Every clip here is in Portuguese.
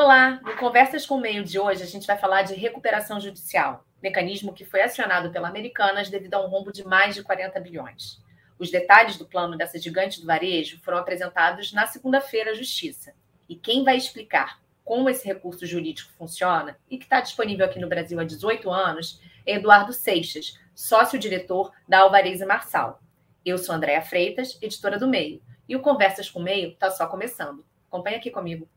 Olá, no Conversas com o Meio de hoje a gente vai falar de recuperação judicial, mecanismo que foi acionado pela Americanas devido a um rombo de mais de 40 bilhões. Os detalhes do plano dessa gigante do varejo foram apresentados na segunda-feira à Justiça. E quem vai explicar como esse recurso jurídico funciona e que está disponível aqui no Brasil há 18 anos é Eduardo Seixas, sócio-diretor da Alvarez e Marçal. Eu sou Andréa Freitas, editora do Meio, e o Conversas com o Meio está só começando. Acompanhe aqui comigo.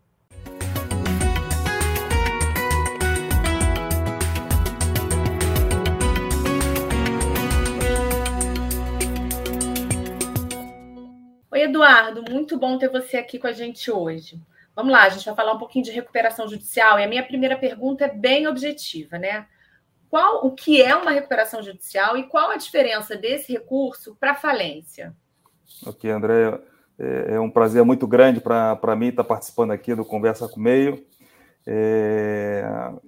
Eduardo, muito bom ter você aqui com a gente hoje. Vamos lá, a gente vai falar um pouquinho de recuperação judicial e a minha primeira pergunta é bem objetiva, né? Qual o que é uma recuperação judicial e qual a diferença desse recurso para falência? Ok, André, é, é um prazer muito grande para mim estar participando aqui do Conversa com o Meio. É,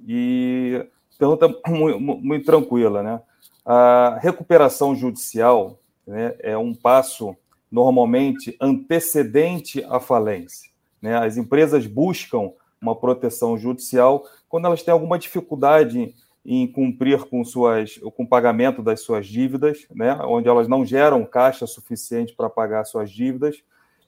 e pergunta muito, muito tranquila, né? A recuperação judicial né, é um passo normalmente antecedente à falência. Né? As empresas buscam uma proteção judicial quando elas têm alguma dificuldade em cumprir com suas com o pagamento das suas dívidas, né? onde elas não geram caixa suficiente para pagar suas dívidas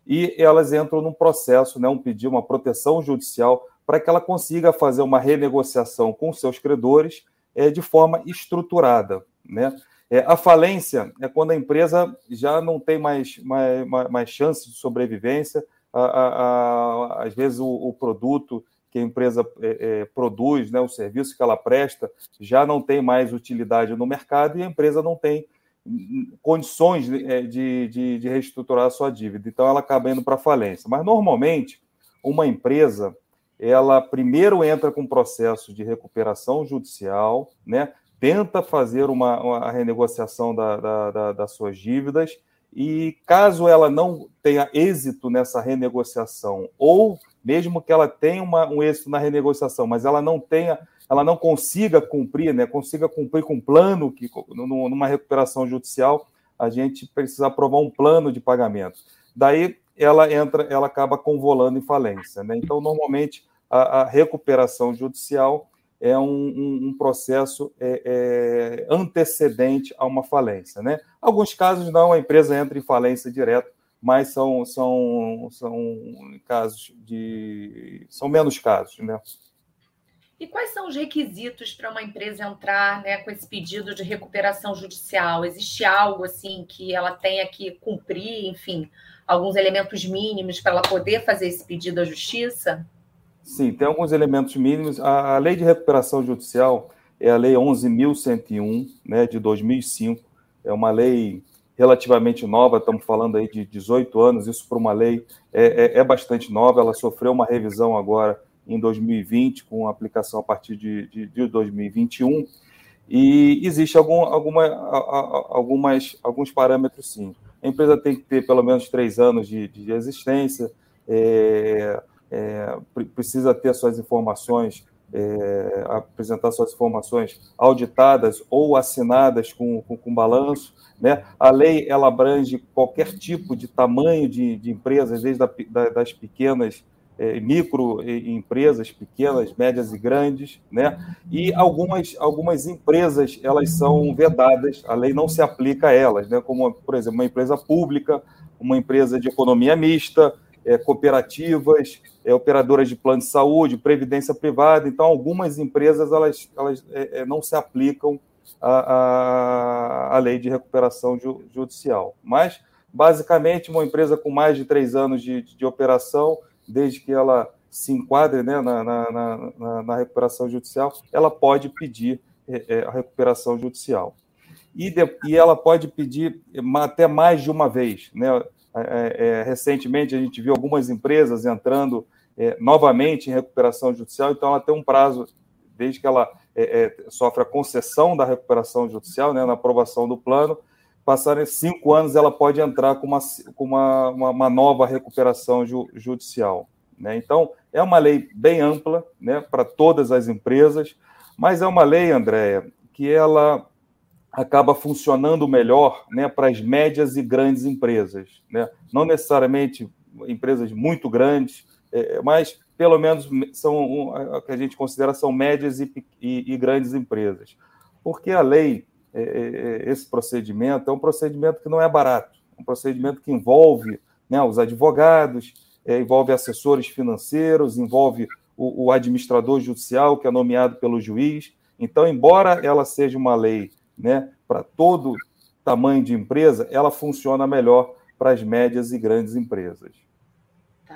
e elas entram num processo, né, um pedido, uma proteção judicial para que ela consiga fazer uma renegociação com seus credores é, de forma estruturada, né? É, a falência é quando a empresa já não tem mais, mais, mais chance de sobrevivência, a, a, a, às vezes o, o, produto que a empresa é, é, produz, né, o serviço que ela presta, já não tem mais utilidade no mercado e a empresa não tem condições é, de, de, de reestruturar a sua dívida. Então, ela acaba indo para falência. Mas, normalmente, uma empresa, ela primeiro entra com um processo de recuperação judicial, né? Tenta fazer uma, uma renegociação da, da, da, das suas dívidas e caso ela não tenha êxito nessa renegociação, ou mesmo que ela tenha uma, um êxito na renegociação, mas ela não tenha, ela não consiga cumprir, né, consiga cumprir com um plano que numa recuperação judicial, a gente precisa aprovar um plano de pagamento. Daí ela entra, ela acaba convolando em falência. Né? Então, normalmente, a, a recuperação judicial é um, um, um processo é, é, antecedente a uma falência. Né? Alguns casos não, a empresa entra em falência direto, mas são, são, são casos de. são menos casos. Né? E quais são os requisitos para uma empresa entrar né, com esse pedido de recuperação judicial? Existe algo assim que ela tenha que cumprir, enfim, alguns elementos mínimos para ela poder fazer esse pedido à justiça? Sim, tem alguns elementos mínimos. A, a lei de recuperação judicial é a lei 11.101, né, de 2005. É uma lei relativamente nova, estamos falando aí de 18 anos, isso para uma lei é, é, é, bastante nova, ela sofreu uma revisão agora em 2020, com aplicação a partir de, de, de 2021, e existe algum, alguma, algumas, alguns parâmetros, sim. A empresa tem que ter pelo menos três anos de, de existência, é, é, precisa ter suas informações, é, apresentar suas informações auditadas ou assinadas com, com, com, balanço. Né? A lei ela abrange qualquer tipo de tamanho de, de empresas, desde a, da, das pequenas é, microempresas, pequenas, médias e grandes, né? E algumas, algumas empresas elas são vedadas, a lei não se aplica a elas, né? Como, por exemplo, uma empresa pública, uma empresa de economia mista, é, cooperativas, é, operadoras de plano de saúde, previdência privada. Então, algumas empresas elas, elas é, é não se aplicam à, à, lei de recuperação ju, judicial. Mas, basicamente, uma empresa com mais de três anos de, de, operação, desde que ela se enquadre né, na, na, na, na, recuperação judicial, ela pode pedir é, é, a recuperação judicial. E, de, e ela pode pedir até mais de uma vez. Né? Recentemente a gente viu algumas empresas entrando é, novamente em recuperação judicial, então ela tem um prazo, desde que ela é, é, sofre a concessão da recuperação judicial, né, na aprovação do plano, passarem cinco anos, ela pode entrar com uma, com uma, uma, uma nova recuperação ju, judicial. Né? Então, é uma lei bem ampla né, para todas as empresas, mas é uma lei, Andréia, que ela acaba funcionando melhor né, para as médias e grandes empresas. Né? Não necessariamente empresas muito grandes, é, mas pelo menos são que a gente considera são médias e, e, e grandes empresas. Porque a lei, é, é, esse procedimento, é um procedimento que não é barato, um procedimento que envolve né, os advogados, é, envolve assessores financeiros, envolve o, o administrador judicial, que é nomeado pelo juiz. Então, embora ela seja uma lei né, para todo tamanho de empresa, ela funciona melhor para as médias e grandes empresas.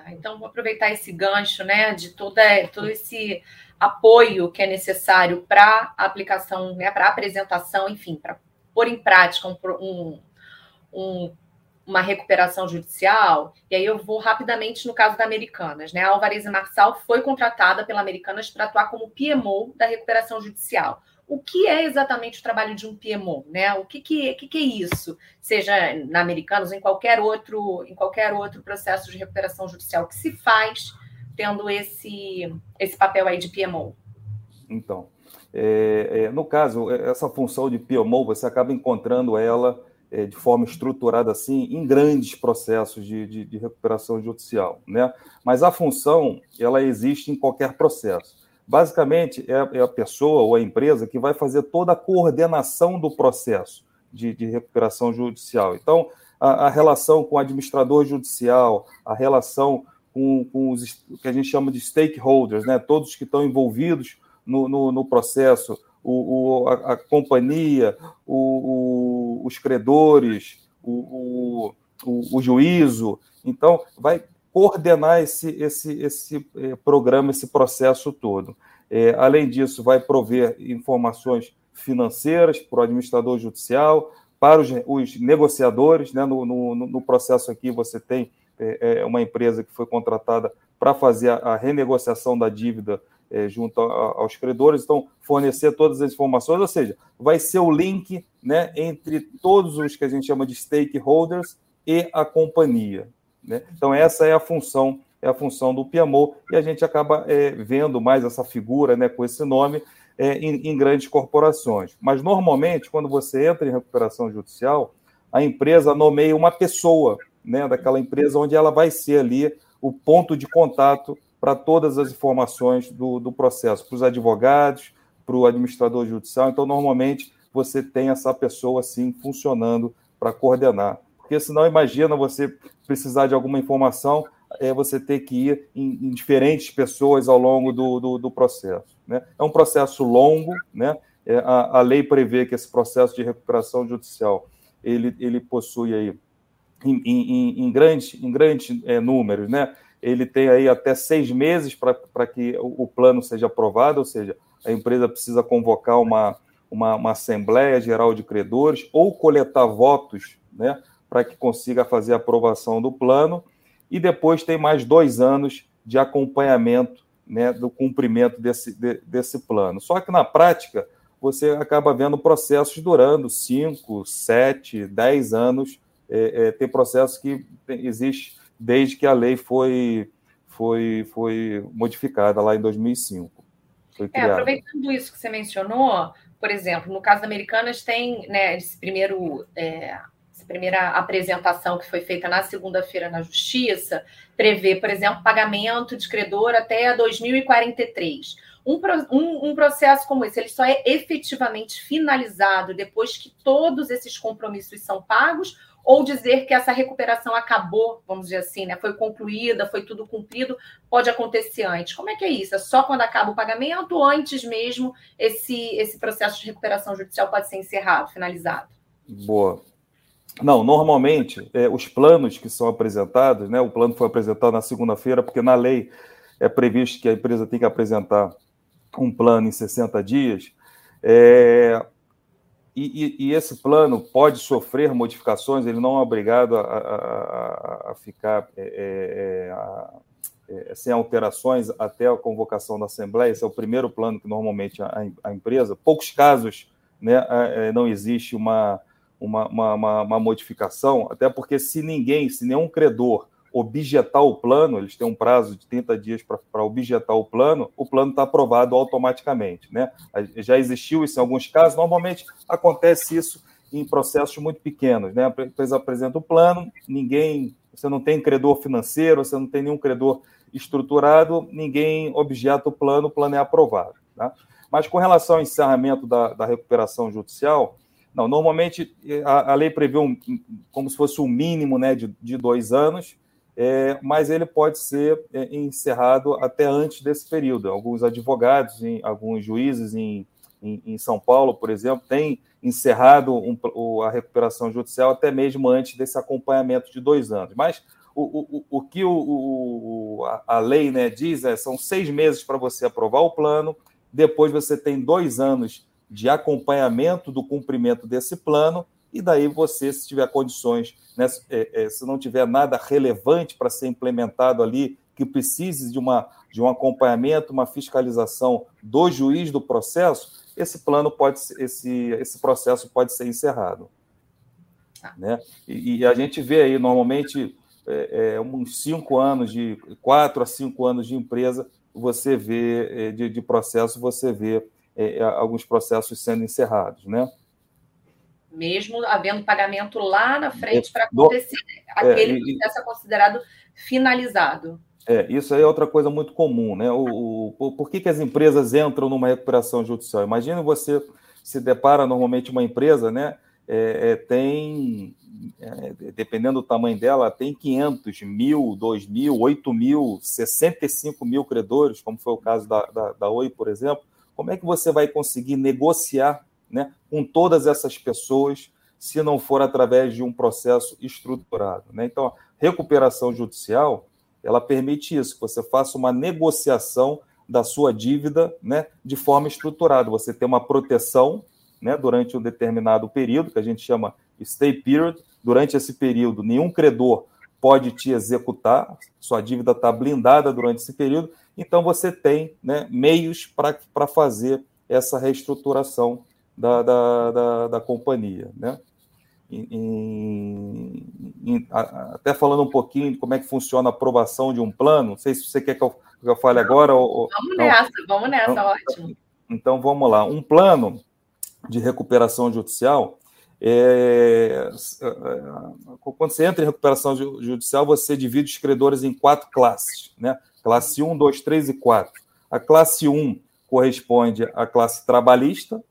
Tá, então, vou aproveitar esse gancho né, de toda, todo esse apoio que é necessário para a aplicação, né, para a apresentação, enfim, para pôr em prática um, um, um uma recuperação judicial, e aí eu vou rapidamente no caso da Americanas. Né? A Alvarez Marçal foi contratada pela Americanas para atuar como PMO da recuperação judicial. O que é exatamente o trabalho de um PMO? Né? O que, que, que, que é isso? Seja na Americanas ou em qualquer outro, em qualquer outro processo de recuperação judicial que se faz tendo esse, esse papel aí de PMO? Então, é, é, no caso, essa função de PMO, você acaba encontrando ela é, de forma estruturada assim em grandes processos de, de, de, recuperação judicial, né? Mas a função ela existe em qualquer processo. Basicamente é, é a pessoa ou a empresa que vai fazer toda a coordenação do processo de, de recuperação judicial. Então a, a, relação com o administrador judicial, a relação com, com os que a gente chama de stakeholders, né? Todos que estão envolvidos no, no, no processo o, o a, a, companhia, o, o, os credores, o, o, juízo. Então, vai coordenar esse, esse, esse eh, programa, esse processo todo. É, além disso, vai prover informações financeiras para o administrador judicial, para os, os negociadores. Né? No, no, no, processo aqui, você tem é, uma empresa que foi contratada para fazer a, a renegociação da dívida é, junto a, aos credores, então fornecer todas as informações, ou seja, vai ser o link né, entre todos os que a gente chama de stakeholders e a companhia. Né? Então essa é a função é a função do PMO e a gente acaba é, vendo mais essa figura né, com esse nome é, em, em grandes corporações. Mas normalmente quando você entra em recuperação judicial, a empresa nomeia uma pessoa né, daquela empresa onde ela vai ser ali o ponto de contato para todas as informações do, do processo, para os advogados, para o administrador judicial. Então, normalmente, você tem essa pessoa assim funcionando para coordenar. Porque senão, imagina você precisar de alguma informação, é você ter que ir em, em diferentes pessoas ao longo do, do, do, processo. Né? É um processo longo, né? É, a, a, lei prevê que esse processo de recuperação judicial ele, ele possui aí em, em, em grandes, em grandes é, números, né? ele tem aí até seis meses para que o plano seja aprovado, ou seja, a empresa precisa convocar uma, uma, uma Assembleia Geral de Credores ou coletar votos né, para que consiga fazer a aprovação do plano, e depois tem mais dois anos de acompanhamento né, do cumprimento desse, de, desse plano. Só que na prática, você acaba vendo processos durando cinco, sete, dez anos. É, é, tem processos que existe desde que a lei foi, foi, foi modificada lá em 2005. É, aproveitando isso que você mencionou, por exemplo, no caso da Americanas tem né, esse primeiro, é, primeira apresentação que foi feita na segunda-feira na Justiça, prevê, por exemplo, pagamento de credor até 2043. Um, um, um, processo como esse, ele só é efetivamente finalizado depois que todos esses compromissos são pagos ou dizer que essa recuperação acabou, vamos dizer assim, né? Foi concluída, foi tudo cumprido, pode acontecer antes. Como é que é isso? É só quando acaba o pagamento ou antes mesmo esse, esse processo de recuperação judicial pode ser encerrado, finalizado? Boa. Não, normalmente, é, os planos que são apresentados, né? O plano foi apresentado na segunda-feira, porque na lei é previsto que a empresa tem que apresentar um plano em 60 dias. É, e, e, e, esse plano pode sofrer modificações, ele não é obrigado a, a, a ficar é, é, é, é, sem alterações até a convocação da Assembleia. Esse é o primeiro plano que normalmente a, a empresa. Poucos casos né, é, não existe uma, uma, uma, uma modificação, até porque se ninguém, se nenhum credor objetar o plano, eles têm um prazo de 30 dias para objetar o plano, o plano está aprovado automaticamente. Né? Já existiu isso em alguns casos, normalmente acontece isso em processos muito pequenos. Né? A empresa apresenta o plano, ninguém você não tem credor financeiro, você não tem nenhum credor estruturado, ninguém objeta o plano, o plano é aprovado. Tá? Mas com relação ao encerramento da, da recuperação judicial, não, normalmente a, a lei prevê um, como se fosse um mínimo né, de, de dois anos, é, mas ele pode ser é, encerrado até antes desse período. Alguns advogados, em, alguns juízes em, em, em, São Paulo, por exemplo, têm encerrado um, a recuperação judicial até mesmo antes desse acompanhamento de dois anos. Mas o, o, o que o, a lei né, diz é são seis meses para você aprovar o plano, depois você tem dois anos de acompanhamento do cumprimento desse plano, e daí você, se tiver condições, né, é, é, se não tiver nada relevante para ser implementado ali, que precise de, uma, de um acompanhamento, uma fiscalização do juiz do processo, esse plano pode esse, esse processo pode ser encerrado. Tá. Né? E, e, a gente vê aí, normalmente, é, é, uns cinco anos, de quatro a cinco anos de empresa, você vê, é, de, de processo, você vê é, é, alguns processos sendo encerrados, né? Mesmo havendo pagamento lá na frente para acontecer, aquele é, processo é considerado finalizado. É, isso aí é outra coisa muito comum, né? O, o, por que, que as empresas entram numa recuperação judicial? Imagina você se depara normalmente uma empresa, né? É, é, tem, é, dependendo do tamanho dela, tem 500 mil, 2 mil, 8 mil, 65 mil credores, como foi o caso da, da, da Oi, por exemplo. Como é que você vai conseguir negociar né, com todas essas pessoas se não for através de um processo estruturado? Né? Então, a recuperação judicial ela permite isso, que você faça uma negociação da sua dívida né, de forma estruturada. Você tem uma proteção né, durante um determinado período, que a gente chama stay period. Durante esse período, nenhum credor pode te executar, sua dívida está blindada durante esse período, então você tem né, meios para fazer essa reestruturação da, da, da, da companhia. Né? Em, em, até falando um pouquinho de como é que funciona a aprovação de um plano, não sei se você quer que eu, que eu fale agora. Ou, vamos não. nessa, vamos nessa, então, ótimo. Então vamos lá. Um plano de recuperação judicial. É, é quando você entra em recuperação judicial, você divide os credores em quatro classes. Né? Classe 1, 2, 3 e 4. A classe 1 corresponde à classe trabalhista,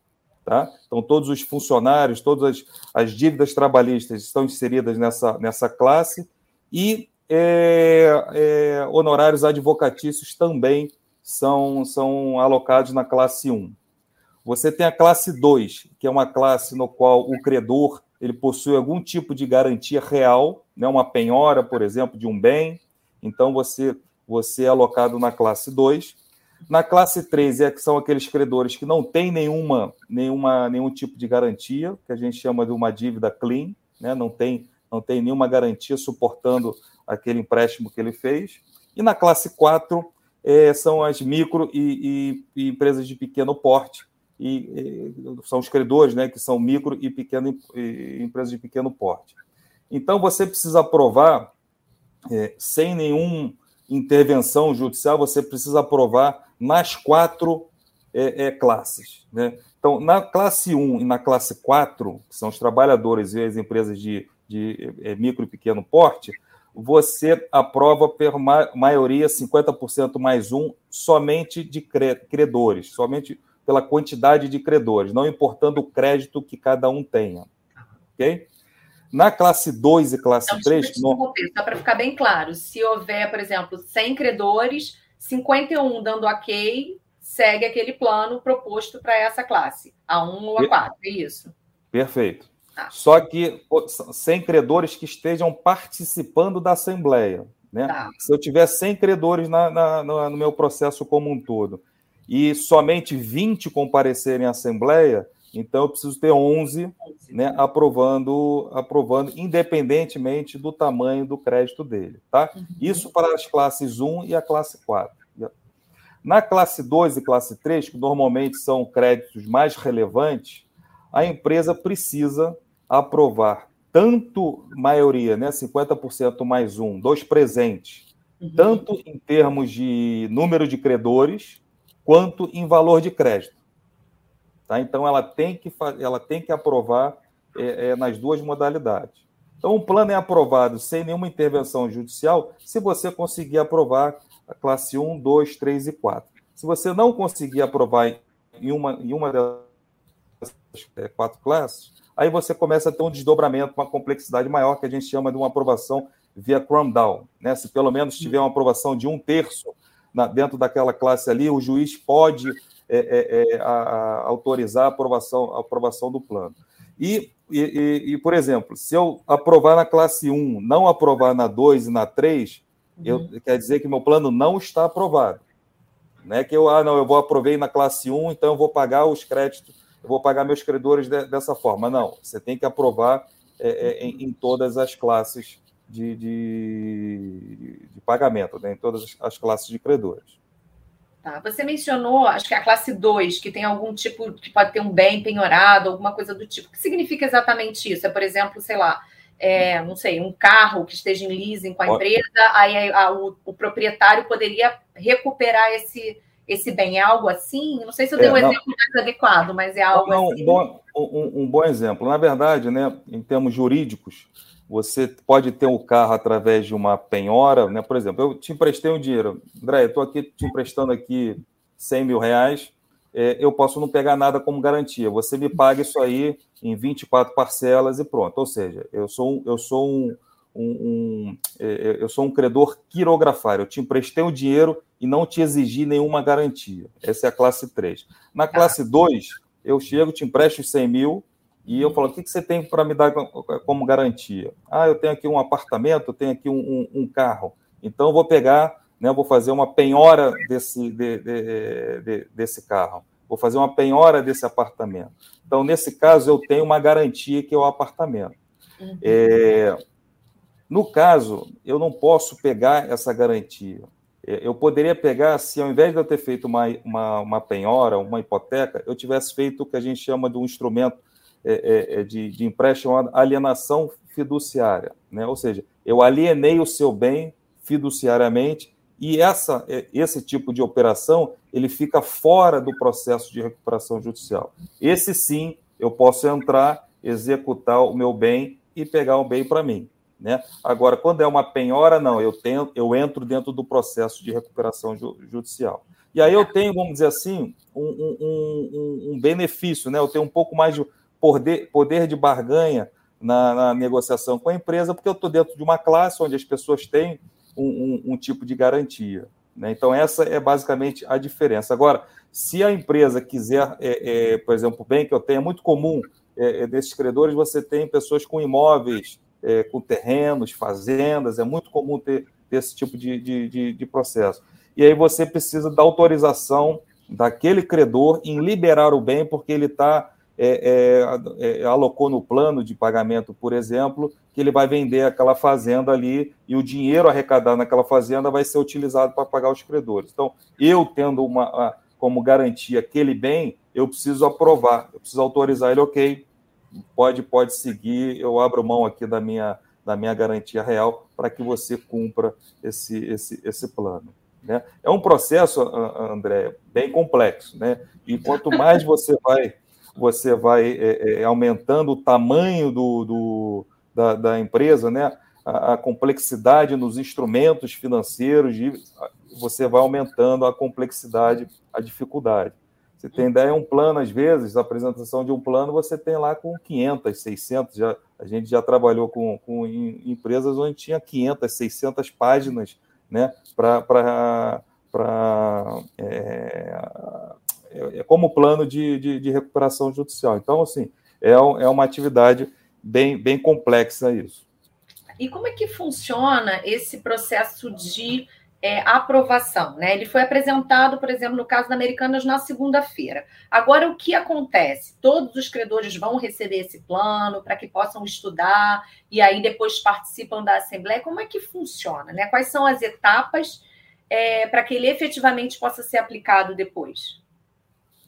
tá? Então, todos os funcionários, todas as, as dívidas trabalhistas estão inseridas nessa, nessa classe, e é, é, honorários advocatícios também são, são alocados na classe 1. Você tem a classe 2, que é uma classe no qual o credor ele possui algum tipo de garantia real, né, uma penhora, por exemplo, de um bem. Então, você você é alocado na classe 2. Na classe 3 é que são aqueles credores que não têm nenhuma, nenhuma, nenhum tipo de garantia, que a gente chama de uma dívida clean, né? não, tem, não tem nenhuma garantia suportando aquele empréstimo que ele fez. E na classe 4 é, são as micro e, e, e, empresas de pequeno porte, e, e, são os credores né, que são micro e, pequeno, empresas de pequeno porte. Então você precisa aprovar, é, sem nenhum intervenção judicial, você precisa aprovar nas quatro é, é, classes. Né? Então, na classe 1 e na classe 4, que são os trabalhadores e as empresas de, de é, micro e pequeno porte, você aprova por ma maioria 50% mais um somente de credores, somente pela quantidade de credores, não importando o crédito que cada um tenha. Ok? Na classe 2 e classe então, 3. No... Só para ficar bem claro, se houver, por exemplo, 100 credores, 51 dando ok, segue aquele plano proposto para essa classe, a 1 ou a 4, é isso? Perfeito. Tá. Só que 100 credores que estejam participando da Assembleia. Né? Tá. Se eu tiver 100 credores na, na, no meu processo como um todo e somente 20 comparecerem à Assembleia, então, eu preciso ter 11 né, aprovando, aprovando, independentemente do tamanho do crédito dele. Tá? Uhum. Isso para as classes 1 e a classe 4. Na classe 2 e classe 3, que normalmente são créditos mais relevantes, a empresa precisa aprovar tanto maioria, né, 50% mais um, dos presentes, uhum. tanto em termos de número de credores, quanto em valor de crédito. Tá? Então, ela tem que, ela tem que aprovar é, é, nas duas modalidades. Então, um plano é aprovado sem nenhuma intervenção judicial se você conseguir aprovar a classe 1, 2, 3 e 4. Se você não conseguir aprovar em uma, em uma das é, quatro classes, aí você começa a ter um desdobramento, uma complexidade maior, que a gente chama de uma aprovação via Cram Down. Né? Se pelo menos tiver uma aprovação de um terço na, dentro daquela classe ali, o juiz pode é, é, é, a, a, autorizar a aprovação, a aprovação do plano. E, e, e, por exemplo, se eu aprovar na classe 1, não aprovar na 2 e na 3, uhum. eu, quer dizer que meu plano não está aprovado. Não é que eu, ah, não, eu vou aprovei na classe 1, então eu vou pagar os créditos, eu vou pagar meus credores de, dessa forma. Não, você tem que aprovar é, é, em, em, todas as classes de, de, de pagamento, né? em todas as classes de credores. Tá. Você mencionou, acho que a classe 2, que tem algum tipo, que pode ter um bem penhorado, alguma coisa do tipo. O que significa exatamente isso? É, por exemplo, sei lá, é, não sei, um carro que esteja em leasing com a empresa, aí a, o, o, proprietário poderia recuperar esse, esse bem. É algo assim? Não sei se eu dei é, um não, exemplo mais adequado, mas é algo não, assim. Bom, um, um bom exemplo. Na verdade, né, em termos jurídicos, você pode ter um carro através de uma penhora, né? Por exemplo, eu te emprestei um dinheiro, André, eu estou aqui te emprestando aqui 100 mil reais, é, eu posso não pegar nada como garantia. Você me paga isso aí em 24 parcelas e pronto. Ou seja, eu sou um, eu sou um, um, um é, eu sou um credor quirografário. Eu te emprestei o dinheiro e não te exigi nenhuma garantia. Essa é a classe 3. Na classe 2, eu chego, te empresto os 100 mil, e eu falo, o que, que você tem para me dar como garantia? Ah, eu tenho aqui um apartamento, eu tenho aqui um, um, um carro. Então, eu vou pegar, né, vou fazer uma penhora desse, de, de, de, desse carro. Vou fazer uma penhora desse apartamento. Então, nesse caso, eu tenho uma garantia que é o apartamento. Uhum. É, no caso, eu não posso pegar essa garantia. É, eu poderia pegar se, ao invés de eu ter feito uma, uma, uma penhora, uma hipoteca, eu tivesse feito o que a gente chama de um instrumento é, é, é, de, de empréstimo alienação fiduciária, né? ou seja, eu alienei o seu bem fiduciariamente e essa, é, esse tipo de operação ele fica fora do processo de recuperação judicial. Esse sim, eu posso entrar, executar o meu bem e pegar o bem para mim. Né? Agora, quando é uma penhora, não, eu, tenho, eu entro dentro do processo de recuperação ju, judicial. E aí eu tenho, vamos dizer assim, um, um, um, um benefício, né? eu tenho um pouco mais de poder, poder de barganha na, na, negociação com a empresa, porque eu estou dentro de uma classe onde as pessoas têm um, um, um tipo de garantia. Né? Então, essa é basicamente a diferença. Agora, se a empresa quiser, é, é, por exemplo, bem que eu tenho, é muito comum é, é desses credores, você tem pessoas com imóveis, é, com terrenos, fazendas, é muito comum ter, ter esse tipo de, de, de, de processo. E aí você precisa da autorização daquele credor em liberar o bem, porque ele está é, é, é, alocou no plano de pagamento, por exemplo, que ele vai vender aquela fazenda ali e o dinheiro arrecadado naquela fazenda vai ser utilizado para pagar os credores. Então, eu tendo uma como garantia aquele bem, eu preciso aprovar, eu preciso autorizar ele, ok, pode pode seguir, eu abro mão aqui da minha da minha garantia real para que você cumpra esse esse esse plano. Né? É um processo, André, bem complexo, né? E quanto mais você vai você vai é, é, aumentando o tamanho do, do da, da, empresa, né? A, a, complexidade nos instrumentos financeiros, de, você vai aumentando a complexidade, a dificuldade. Você tem ideia, um plano, às vezes, a apresentação de um plano, você tem lá com 500, 600, já, a gente já trabalhou com, com empresas onde tinha 500, 600 páginas né, para é, é, é como plano de, de, de, recuperação judicial. Então, assim, é, é uma atividade bem, bem complexa isso. E como é que funciona esse processo de é, aprovação? Né? Ele foi apresentado, por exemplo, no caso da Americanas, na segunda-feira. Agora, o que acontece? Todos os credores vão receber esse plano para que possam estudar e aí depois participam da Assembleia. Como é que funciona? Né? Quais são as etapas é, para que ele efetivamente possa ser aplicado depois?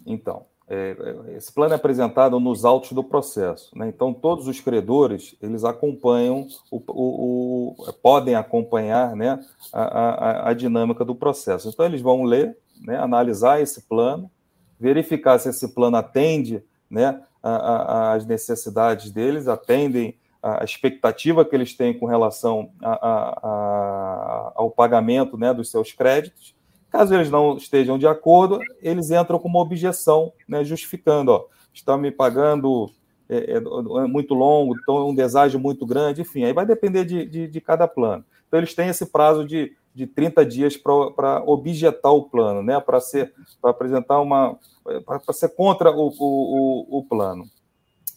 Então, é, é, esse plano é apresentado nos autos do processo. Né? Então, todos os credores eles acompanham, o, o, o podem acompanhar né, a, a, a, dinâmica do processo. Então, eles vão ler, né, analisar esse plano, verificar se esse plano atende né, às necessidades deles, atendem a expectativa que eles têm com relação a, ao pagamento né, dos seus créditos. Caso eles não estejam de acordo, eles entram com uma objeção, né, justificando, ó, estão me pagando é, é, é muito longo, então um deságio muito grande, enfim, aí vai depender de, de, de cada plano. Então, eles têm esse prazo de, de 30 dias para objetar o plano, né, para ser para apresentar uma para ser contra o, o, o plano.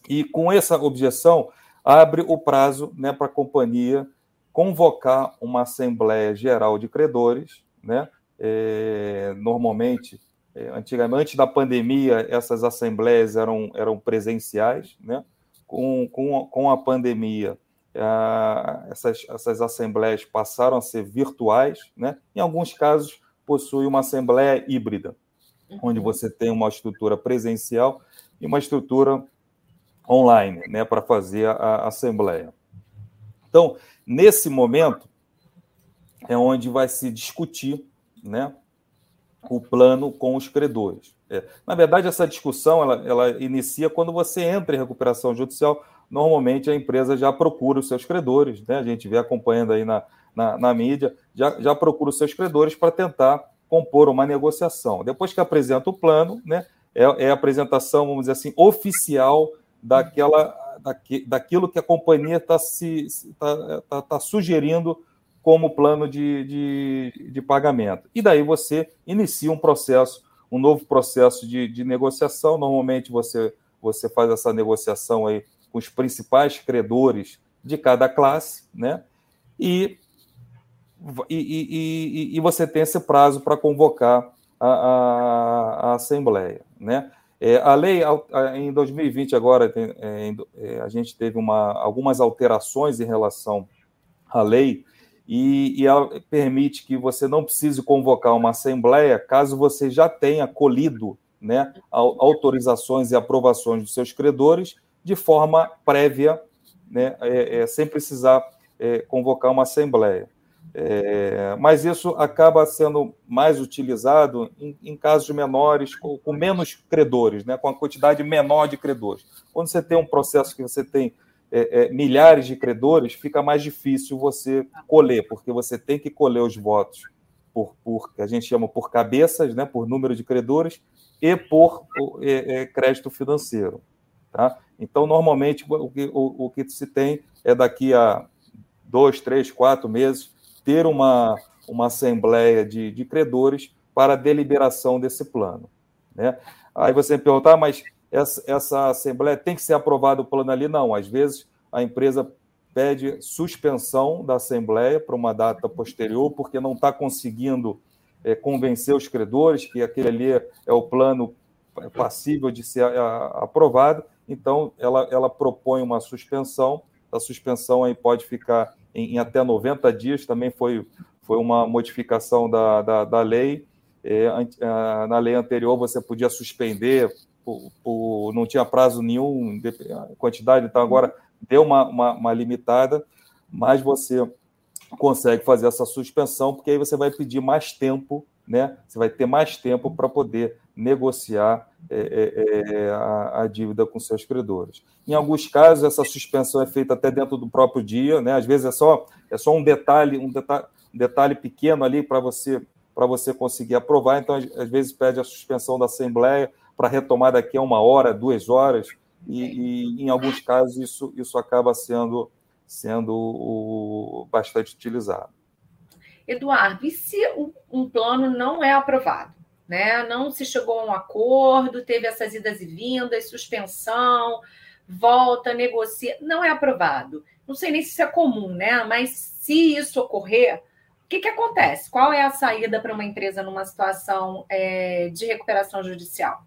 E com essa objeção, abre o prazo né, para a companhia convocar uma Assembleia Geral de Credores, né? É, normalmente, é, antigamente, antes da pandemia, essas assembleias eram, eram presenciais, né? Com, com, com a pandemia, ah, essas, essas assembleias passaram a ser virtuais, né? Em alguns casos, possui uma assembleia híbrida, onde uhum. você tem uma estrutura presencial e uma estrutura online, né, para fazer a, a assembleia. Então, nesse momento é onde vai se discutir, né, o plano com os credores. É. Na verdade, essa discussão ela, ela inicia quando você entra em recuperação judicial. Normalmente a empresa já procura os seus credores, né? A gente vê acompanhando aí na, na, na mídia, já, já procura os seus credores para tentar compor uma negociação. Depois que apresenta o plano, né? É, é a apresentação, vamos dizer assim, oficial daquela, daqui, daquilo que a companhia está tá, tá, tá sugerindo como plano de, de, de, pagamento. E daí você inicia um processo, um novo processo de, de negociação. Normalmente você, você faz essa negociação aí com os principais credores de cada classe, né? E, e, e, e você tem esse prazo para convocar a, a, a Assembleia, né? É, a lei, em 2020, agora, é, é, a gente teve uma, algumas alterações em relação à lei, e, e, ela permite que você não precise convocar uma assembleia caso você já tenha colhido né, autorizações e aprovações dos seus credores de forma prévia, né, é, é, sem precisar é, convocar uma assembleia. É, mas isso acaba sendo mais utilizado em, em casos menores, com, com, menos credores, né, com a quantidade menor de credores. Quando você tem um processo que você tem é, é, milhares de credores, fica mais difícil você colher, porque você tem que colher os votos por, por que a gente chama por cabeças, né, por número de credores, e por é, é, crédito financeiro. Tá? Então, normalmente, o que, o, o que se tem é daqui a dois, três, quatro meses ter uma, uma assembleia de, de credores para a deliberação desse plano. Né? Aí você me perguntar, ah, mas essa, essa assembleia tem que ser aprovado o plano ali? Não, às vezes a empresa pede suspensão da assembleia para uma data posterior, porque não está conseguindo é, convencer os credores que aquele ali é o plano passível de ser a, aprovado, então ela, ela propõe uma suspensão, a suspensão aí pode ficar em, em, até 90 dias, também foi, foi uma modificação da, da, da lei. É, na lei anterior você podia suspender, por, por, não tinha prazo nenhum, quantidade, então agora deu uma, uma, uma limitada, mas você consegue fazer essa suspensão, porque aí você vai pedir mais tempo, né? Você vai ter mais tempo para poder negociar é, é, é, a, a, dívida com seus credores. Em alguns casos, essa suspensão é feita até dentro do próprio dia, né? às vezes é só, é só um detalhe, um detalhe, detalhe pequeno ali para você para você conseguir aprovar. Então, às vezes, pede a suspensão da Assembleia para retomar daqui a uma hora, duas horas, e, e em alguns casos isso, isso acaba sendo, sendo o, bastante utilizado. Eduardo, e se um plano não é aprovado? né? Não se chegou a um acordo, teve essas idas e vindas, suspensão, volta, negocia, não é aprovado. Não sei nem se isso é comum, né? Mas se isso ocorrer, o que, que acontece? Qual é a saída para uma empresa numa situação é, de recuperação judicial?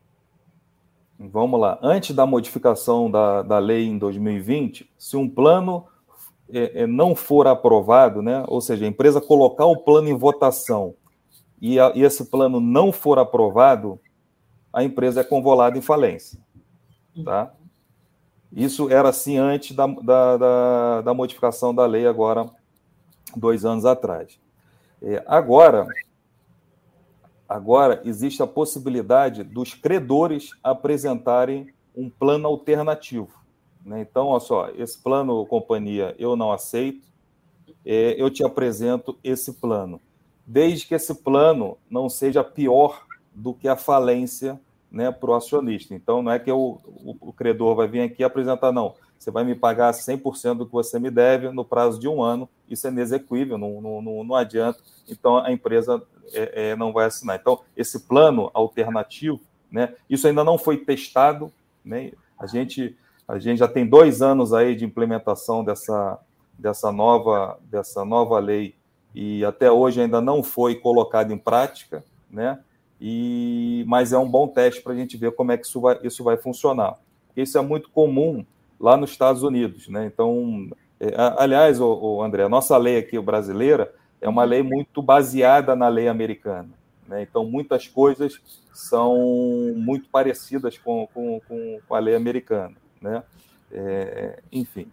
Vamos lá. Antes da modificação da, da lei em 2020, se um plano é, é, não for aprovado, né, ou seja, a empresa colocar o plano em votação e, a, e esse plano não for aprovado, a empresa é convolada em falência. Tá? Isso era assim antes da, da, da, da modificação da lei, agora, dois anos atrás. É, agora, agora existe a possibilidade dos credores apresentarem um plano alternativo. Né? Então, olha só, esse plano companhia eu não aceito, é, eu te apresento esse plano. Desde que esse plano não seja pior do que a falência né, para o acionista. Então, não é que eu, o, o credor vai vir aqui apresentar, não. Você vai me pagar 100% do que você me deve no prazo de um ano. Isso é inexequível, não, não, não adianta. Então, a empresa é, é, não vai assinar. Então, esse plano alternativo, né, isso ainda não foi testado. Né, a, gente, a gente já tem dois anos aí de implementação dessa, dessa, nova, dessa nova lei e até hoje ainda não foi colocado em prática, né? E, mas é um bom teste para a gente ver como é que isso vai, isso vai funcionar. Isso é muito comum lá nos Estados Unidos, né? Então, é, aliás, o, o André, a nossa lei aqui brasileira é uma lei muito baseada na lei americana. Né? Então, muitas coisas são muito parecidas com, com, com a lei americana. Né? É, enfim.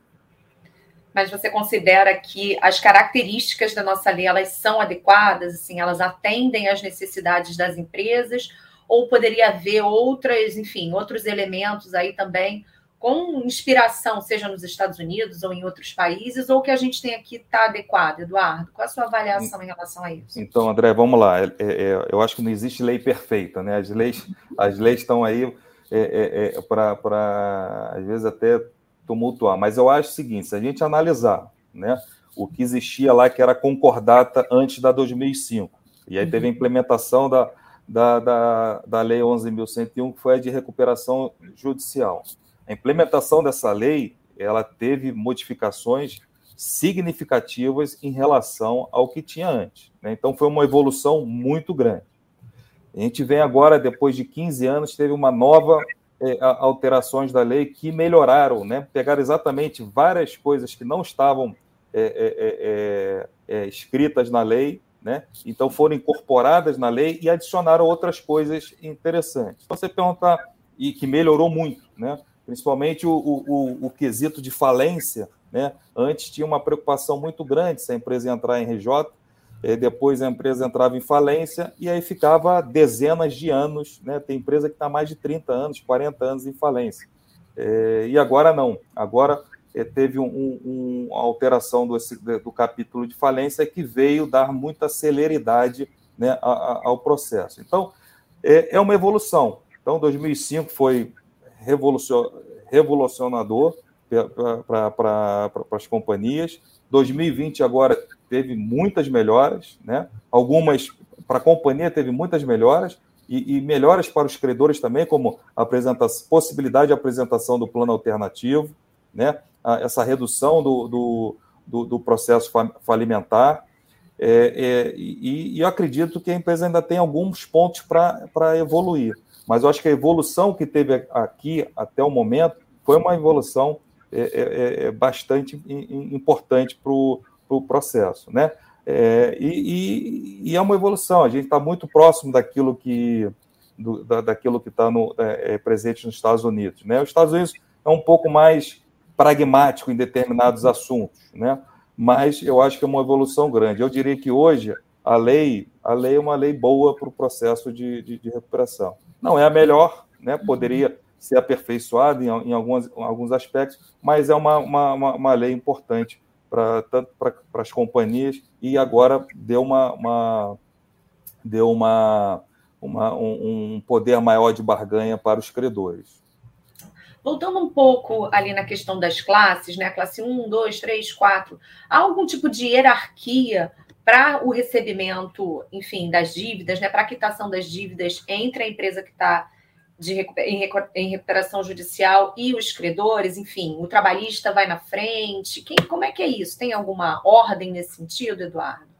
Mas você considera que as características da nossa lei elas são adequadas, assim, elas atendem às necessidades das empresas, ou poderia haver outras, enfim, outros elementos aí também com inspiração, seja nos Estados Unidos ou em outros países, ou que a gente tem aqui está adequado, Eduardo? Qual a sua avaliação em relação a isso? Então, André, vamos lá. É, é, eu acho que não existe lei perfeita, né? As leis, as leis estão aí é, é, é para, às vezes, até tumultuar. Mas eu acho o seguinte: se a gente analisar né, o que existia lá, que era concordata antes da 2005, e aí teve a uhum. implementação da, da, da, da Lei 11.101, que foi a de recuperação judicial. A implementação dessa lei, ela teve modificações significativas em relação ao que tinha antes. Né? Então, foi uma evolução muito grande. A gente vem agora, depois de 15 anos, teve uma nova é, alterações da lei que melhoraram, né? pegaram exatamente várias coisas que não estavam é é, é, é, escritas na lei, né? então foram incorporadas na lei e adicionaram outras coisas interessantes. Então, você perguntar, e que melhorou muito, né? Principalmente o, o, o, quesito de falência. Né? Antes tinha uma preocupação muito grande se a empresa entrar em RJ, depois a empresa entrava em falência e aí ficava dezenas de anos. Né? Tem empresa que está mais de 30 anos, 40 anos em falência. É, e agora não. Agora é, teve uma um, um alteração do, do capítulo de falência que veio dar muita celeridade né, ao processo. Então, é, é uma evolução. Então, 2005 foi revolucionador para as companhias. 2020 agora teve muitas melhoras, né? Algumas para a companhia teve muitas melhoras e, e, melhoras para os credores também, como a possibilidade de apresentação do plano alternativo, né? essa redução do, do, do, do processo falimentar. É, é, e, e, eu acredito que a empresa ainda tem alguns pontos para evoluir. Mas eu acho que a evolução que teve aqui até o momento foi uma evolução é, é, é, é bastante importante para o pro processo. Né? É, e, e, é uma evolução, a gente está muito próximo daquilo que do, da, daquilo que está é, presente nos Estados Unidos. Né? Os Estados Unidos é um pouco mais pragmático em determinados assuntos, né? mas eu acho que é uma evolução grande. Eu diria que hoje a lei, a lei é uma lei boa para o processo de, de, de recuperação. Não é a melhor, né? Poderia ser aperfeiçoada em, em, alguns, em alguns aspectos, mas é uma, uma, uma lei importante para tanto para as companhias e agora deu uma, uma deu uma, uma um, um, poder maior de barganha para os credores. Voltando um pouco ali na questão das classes, né? Classe 1, 2, 3, 4, há algum tipo de hierarquia para o recebimento, enfim, das dívidas, né, para a quitação das dívidas entre a empresa que está em recuperação judicial e os credores, enfim, o trabalhista vai na frente. Quem, como é que é isso? Tem alguma ordem nesse sentido, Eduardo?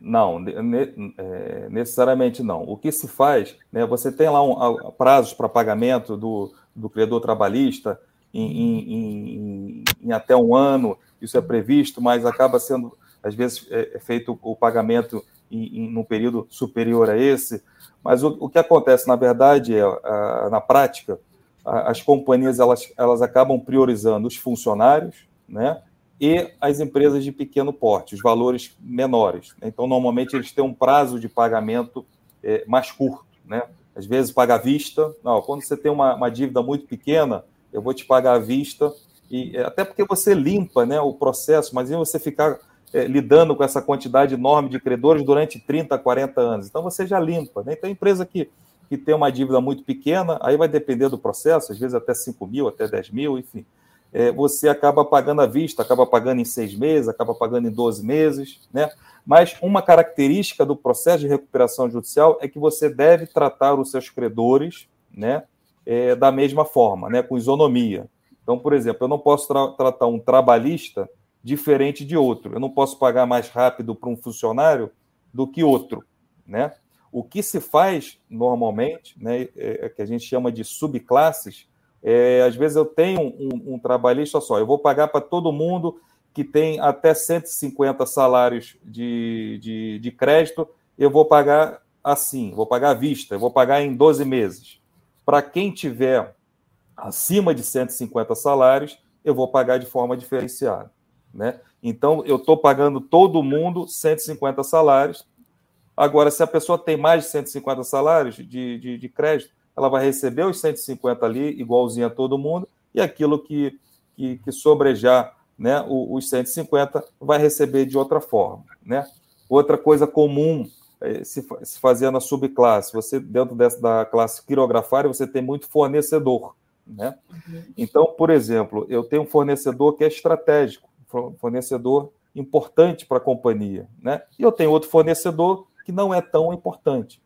Não, ne, é, necessariamente não. O que se faz, né, você tem lá um, prazos para pagamento do, do credor trabalhista em, em, em, em, até um ano, isso é previsto, mas acaba sendo às vezes é, é feito o pagamento em, em, num período superior a esse. Mas o, o que acontece, na verdade, é, a, na prática, a, as companhias elas, elas acabam priorizando os funcionários né, e as empresas de pequeno porte, os valores menores. Então, normalmente, eles têm um prazo de pagamento é, mais curto. Né? Às vezes, paga à vista. Não, quando você tem uma, uma dívida muito pequena, eu vou te pagar à vista, e é, até porque você limpa né, o processo, mas você ficar é, lidando com essa quantidade enorme de credores durante 30, 40 anos. Então você já limpa. Né? Então, a empresa que, que tem uma dívida muito pequena, aí vai depender do processo, às vezes até 5 mil, até 10 mil, enfim. É, você acaba pagando à vista, acaba pagando em seis meses, acaba pagando em 12 meses, né? Mas uma característica do processo de recuperação judicial é que você deve tratar os seus credores, né, é, da mesma forma, né, com isonomia. Então, por exemplo, eu não posso tra tratar um trabalhista diferente de outro. Eu não posso pagar mais rápido para um funcionário do que outro, né? O que se faz normalmente, né, é, é que a gente chama de subclasses, é, às vezes eu tenho um, um trabalhista só, eu vou pagar para todo mundo que tem até 150 salários de, de, de crédito, eu vou pagar assim, vou pagar à vista, eu vou pagar em 12 meses. Para quem tiver acima de 150 salários, eu vou pagar de forma diferenciada. Né? Então, eu estou pagando todo mundo 150 salários. Agora, se a pessoa tem mais de 150 salários de, de, de crédito, ela vai receber os 150 ali, igualzinho a todo mundo, e aquilo que, que, que sobrejar né, os 150 vai receber de outra forma. Né? Outra coisa comum é, se, se fazer na subclasse, você dentro dessa da classe quirografária, você tem muito fornecedor. Né? Uhum. Então, por exemplo, eu tenho um fornecedor que é estratégico, fornecedor importante para a companhia, né? E eu tenho outro fornecedor que não é tão importante.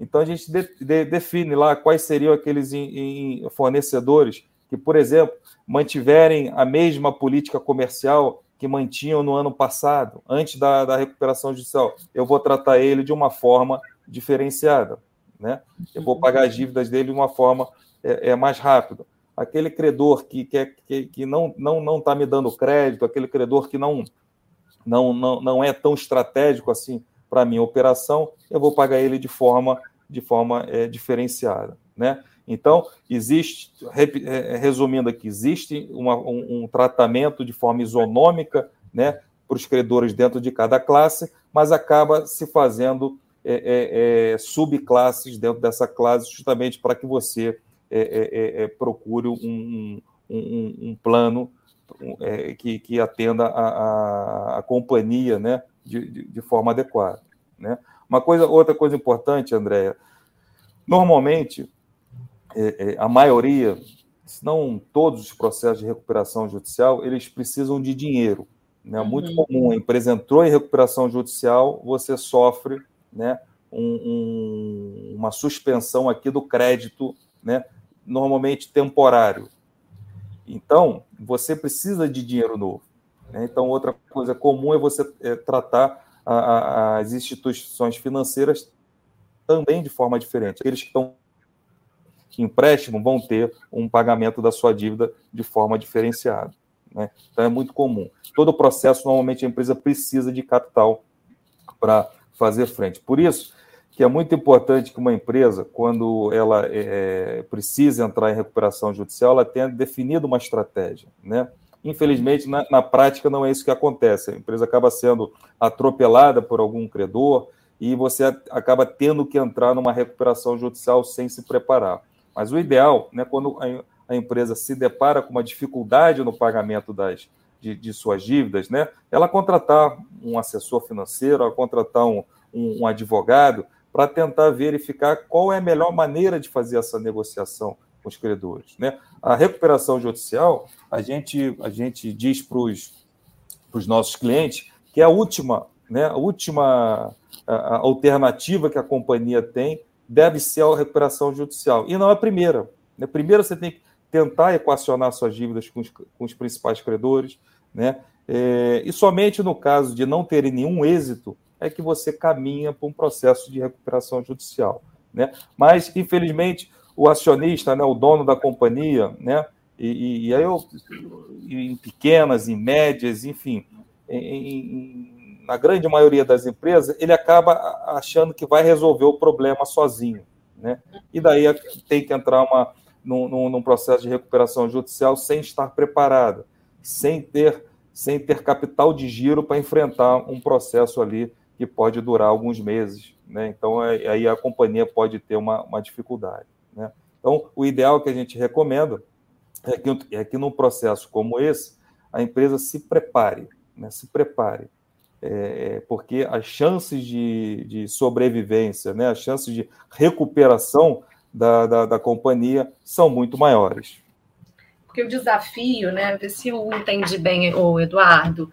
Então a gente de, de, define lá quais seriam aqueles in, in fornecedores que, por exemplo, mantiverem a mesma política comercial que mantinham no ano passado, antes da, da recuperação judicial. Eu vou tratar ele de uma forma diferenciada, né? Eu vou pagar as dívidas dele de uma forma é, é mais rápida aquele credor que, que, que, que não está não, não tá me dando crédito, aquele credor que não, não, não, não é tão estratégico assim para a minha operação, eu vou pagar ele de forma, de forma é, diferenciada. Né? Então, existe, é, resumindo aqui, existe uma, um, um, tratamento de forma isonômica né, para os credores dentro de cada classe, mas acaba se fazendo é, é, é subclasses dentro dessa classe, justamente para que você é, é, é, é, procure um, um, um plano é, que, que, atenda a, a, a companhia né, de, de, de, forma adequada. Né? Uma coisa, outra coisa importante, Andréia, normalmente a maioria, se não todos os processos de recuperação judicial, eles precisam de dinheiro. Né? Muito uhum. comum, a empresa entrou em recuperação judicial, você sofre né, um, uma suspensão aqui do crédito né, normalmente temporário. Então, você precisa de dinheiro novo. Né? Então, outra coisa comum é você é, tratar a, a, as instituições financeiras também de forma diferente. Aqueles que estão em empréstimo vão ter um pagamento da sua dívida de forma diferenciada. Né? Então, é muito comum. Todo o processo, normalmente, a empresa precisa de capital para fazer frente. Por isso, que é muito importante que uma empresa, quando ela é, precisa entrar em recuperação judicial, ela tenha definido uma estratégia, né? Infelizmente, na, na, prática, não é isso que acontece. A empresa acaba sendo atropelada por algum credor e você acaba tendo que entrar numa recuperação judicial sem se preparar. Mas o ideal, né, quando a, a empresa se depara com uma dificuldade no pagamento das, de, de suas dívidas, né, ela contratar um assessor financeiro, ela contratar um, um, um advogado para tentar verificar qual é a melhor maneira de fazer essa negociação com os credores. Né? A recuperação judicial, a gente, a gente diz para os nossos clientes que é a última, né, a última a, a alternativa que a companhia tem deve ser a recuperação judicial. E não é a primeira. Né? Primeiro você tem que tentar equacionar suas dívidas com os, com os principais credores, né? É, e somente no caso de não terem nenhum êxito, é que você caminha para um processo de recuperação judicial. Né? Mas, infelizmente, o acionista, né, o dono da companhia, né, e, e aí eu, em pequenas, em médias, enfim, em, em, na grande maioria das empresas, ele acaba achando que vai resolver o problema sozinho. Né? E daí tem que entrar uma, num, num processo de recuperação judicial sem estar preparado, sem ter, sem ter capital de giro para enfrentar um processo ali que pode durar alguns meses. Né? Então, é, aí a companhia pode ter uma, uma dificuldade. Né? Então, o ideal que a gente recomenda é que, é que num processo como esse, a empresa se prepare, né? se prepare. É, porque as chances de, de sobrevivência, né? as chances de recuperação da, da, da companhia são muito maiores. Porque o desafio, né, ver se eu entendi bem, o Eduardo,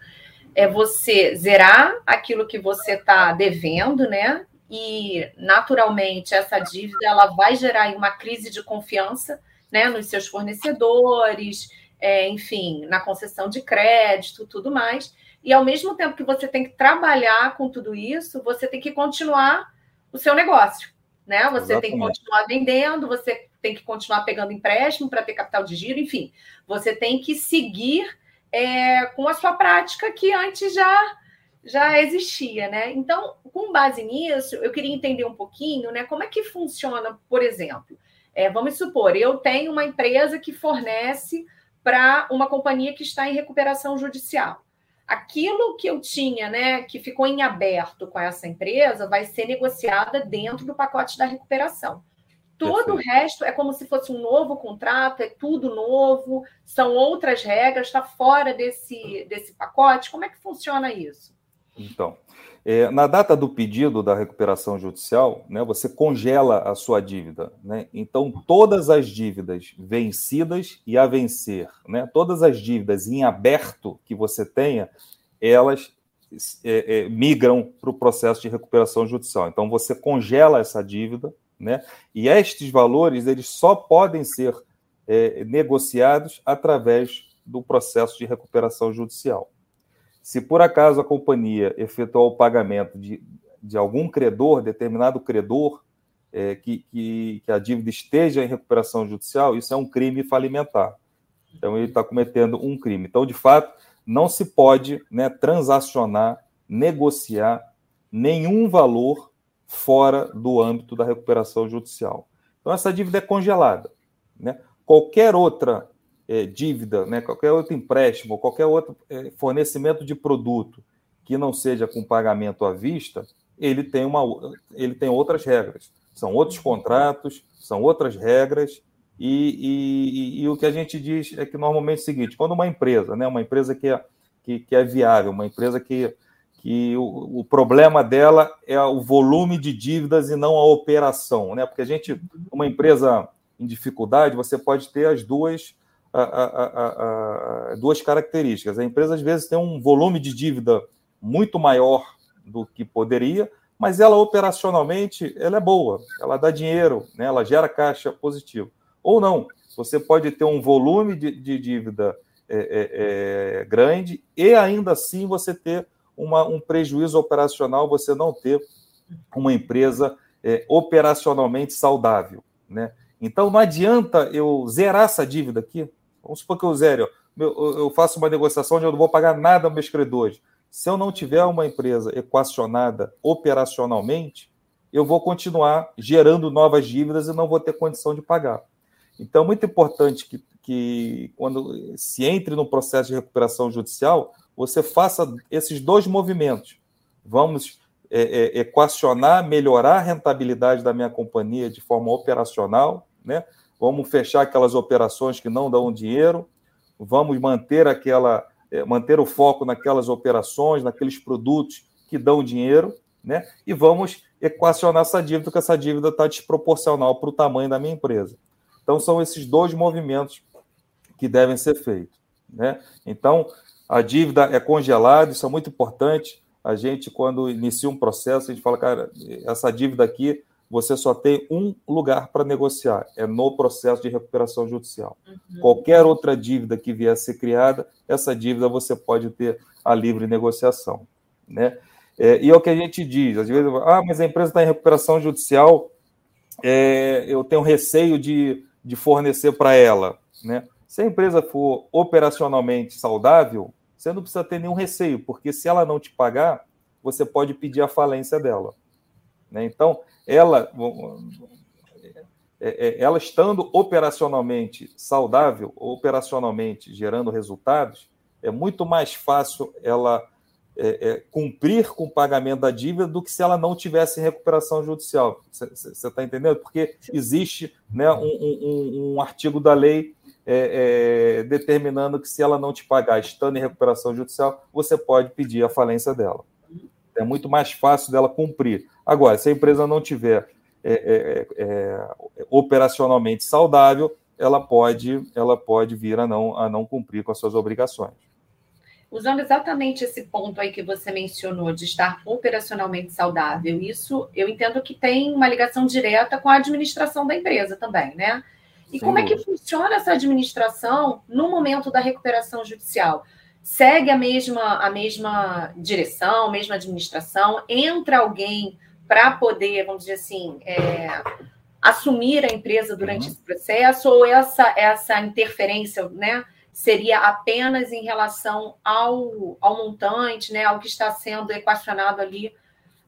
é você zerar aquilo que você está devendo, né? E naturalmente essa dívida ela vai gerar uma crise de confiança, né, nos seus fornecedores, é, enfim, na concessão de crédito, tudo mais. E ao mesmo tempo que você tem que trabalhar com tudo isso, você tem que continuar o seu negócio, né? Você Exatamente. tem que continuar vendendo, você tem que continuar pegando empréstimo para ter capital de giro, enfim, você tem que seguir é, com a sua prática que antes já já existia, né? Então, com base nisso, eu queria entender um pouquinho, né? Como é que funciona, por exemplo, é, vamos supor, eu tenho uma empresa que fornece para uma companhia que está em recuperação judicial. Aquilo que eu tinha, né, que ficou em aberto com essa empresa, vai ser negociada dentro do pacote da recuperação. Todo Perfeito. o resto é como se fosse um novo contrato, é tudo novo, são outras regras, está fora desse, desse pacote. Como é que funciona isso? Então, é, na data do pedido da recuperação judicial, né, você congela a sua dívida. Né? Então, todas as dívidas vencidas e a vencer, né, todas as dívidas em aberto que você tenha, elas é, é, migram para o processo de recuperação judicial. Então, você congela essa dívida né? E estes valores eles só podem ser é, negociados através do processo de recuperação judicial. Se por acaso a companhia efetuar o pagamento de, de algum credor, determinado credor, é, que, que, que, a dívida esteja em recuperação judicial, isso é um crime falimentar. Então, ele está cometendo um crime. Então, de fato, não se pode né, transacionar, negociar nenhum valor fora do âmbito da recuperação judicial. Então, essa dívida é congelada. Né? Qualquer outra é, dívida, né, qualquer outro empréstimo, qualquer outro é, fornecimento de produto que não seja com pagamento à vista, ele tem, uma, ele tem outras regras. São outros contratos, são outras regras, e, e, e, o que a gente diz é que normalmente é o seguinte: quando uma empresa, né, uma empresa que é, que, que é viável, uma empresa que que o, o, problema dela é o volume de dívidas e não a operação, né? Porque a gente, uma empresa em dificuldade, você pode ter as duas, a, a, a, duas características. A empresa às vezes tem um volume de dívida muito maior do que poderia, mas ela operacionalmente ela é boa, ela dá dinheiro, né? ela gera caixa positivo. Ou não, você pode ter um volume de, de dívida é, é, é, grande e ainda assim você ter uma, um prejuízo operacional você não ter uma empresa é, operacionalmente saudável. Né? Então, não adianta eu zerar essa dívida aqui. Vamos supor que eu zero. Eu faço uma negociação onde eu não vou pagar nada aos meus credores. Se eu não tiver uma empresa equacionada operacionalmente, eu vou continuar gerando novas dívidas e não vou ter condição de pagar. Então, é muito importante que, que quando se entre no processo de recuperação judicial, você faça esses dois movimentos. Vamos é, é, equacionar, melhorar a rentabilidade da minha companhia de forma operacional, né? Vamos fechar aquelas operações que não dão dinheiro, vamos manter aquela, é, manter o foco naquelas operações, naqueles produtos que dão dinheiro, né? E vamos equacionar essa dívida, porque essa dívida está desproporcional para o tamanho da minha empresa. Então, são esses dois movimentos que devem ser feitos. Né? Então, a dívida é congelada, isso é muito importante. A gente, quando inicia um processo, a gente fala, cara, essa dívida aqui, você só tem um lugar para negociar, é no processo de recuperação judicial. Uhum. Qualquer outra dívida que vier a ser criada, essa dívida você pode ter a livre negociação. Né? É, e é o que a gente diz, às vezes, ah, mas a empresa está em recuperação judicial, é, eu tenho receio de, de fornecer para ela. Né? Se a empresa for operacionalmente saudável, você não precisa ter nenhum receio, porque se ela não te pagar, você pode pedir a falência dela. Né? Então, ela, é, é, ela estando operacionalmente saudável, operacionalmente gerando resultados, é muito mais fácil ela é, é, cumprir com o pagamento da dívida do que se ela não tivesse recuperação judicial. Você está entendendo? Porque existe né, um, um, um artigo da lei é, é, determinando que se ela não te pagar estando em recuperação judicial, você pode pedir a falência dela. É muito mais fácil dela cumprir. Agora, se a empresa não tiver é, é, é, operacionalmente saudável, ela pode, ela pode vir a não, a não cumprir com as suas obrigações. Usando exatamente esse ponto aí que você mencionou de estar operacionalmente saudável, isso eu entendo que tem uma ligação direta com a administração da empresa também, né? E como é que funciona essa administração no momento da recuperação judicial? Segue a mesma, a mesma direção, a mesma administração? Entra alguém para poder, vamos dizer assim, é, assumir a empresa durante uhum. esse processo? Ou essa, essa interferência né, seria apenas em relação ao, ao montante, né, ao que está sendo equacionado ali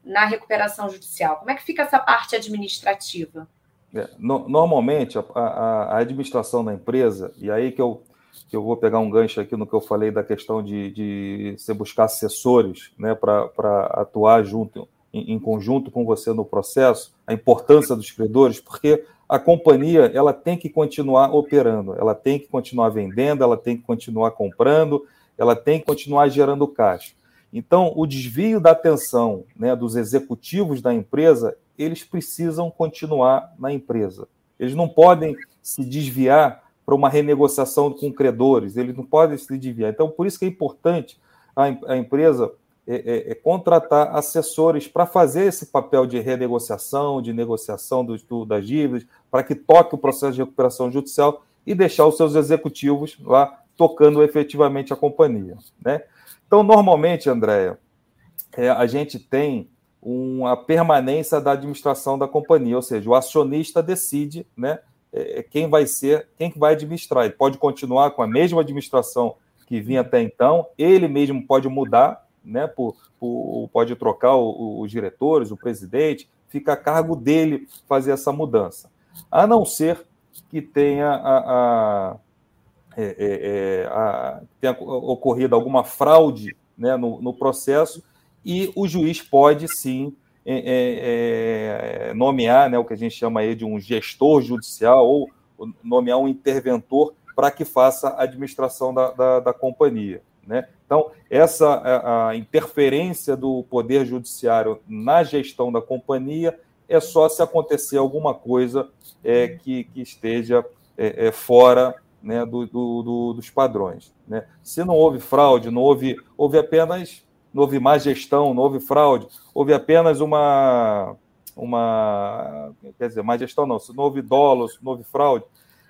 na recuperação judicial? Como é que fica essa parte administrativa? É, no, normalmente, a, a, a, administração da empresa, e aí que eu, que eu vou pegar um gancho aqui no que eu falei da questão de, de você buscar assessores né, para atuar junto, em, em, conjunto com você no processo, a importância dos credores, porque a companhia ela tem que continuar operando, ela tem que continuar vendendo, ela tem que continuar comprando, ela tem que continuar gerando caixa. Então, o desvio da atenção né, dos executivos da empresa eles precisam continuar na empresa. Eles não podem se desviar para uma renegociação com credores, eles não podem se desviar. Então, por isso que é importante a, a empresa é, é, é contratar assessores para fazer esse papel de renegociação, de negociação do, do, das dívidas, para que toque o processo de recuperação judicial e deixar os seus executivos lá tocando efetivamente a companhia. Né? Então, normalmente, Andréia, é, a gente tem uma permanência da administração da companhia, ou seja, o acionista decide né, é, é, quem vai ser, quem vai administrar. Ele pode continuar com a mesma administração que vinha até então, ele mesmo pode mudar, né, por, por pode trocar o, os diretores, o presidente, fica a cargo dele fazer essa mudança. A não ser que tenha, a, a, é, é, é a, tenha ocorrido alguma fraude né, no, no processo e o juiz pode sim é, é, é, nomear né, o que a gente chama aí de um gestor judicial ou nomear um interventor para que faça a administração da, da, da companhia. Né? Então, essa a, a interferência do Poder Judiciário na gestão da companhia é só se acontecer alguma coisa é, que, que esteja é, é, fora né, do, do, do, dos padrões. Né? Se não houve fraude, não houve, houve apenas não houve má gestão, não houve fraude, houve apenas uma, uma quer dizer, má gestão não, se não houve dolo, se não houve fraude,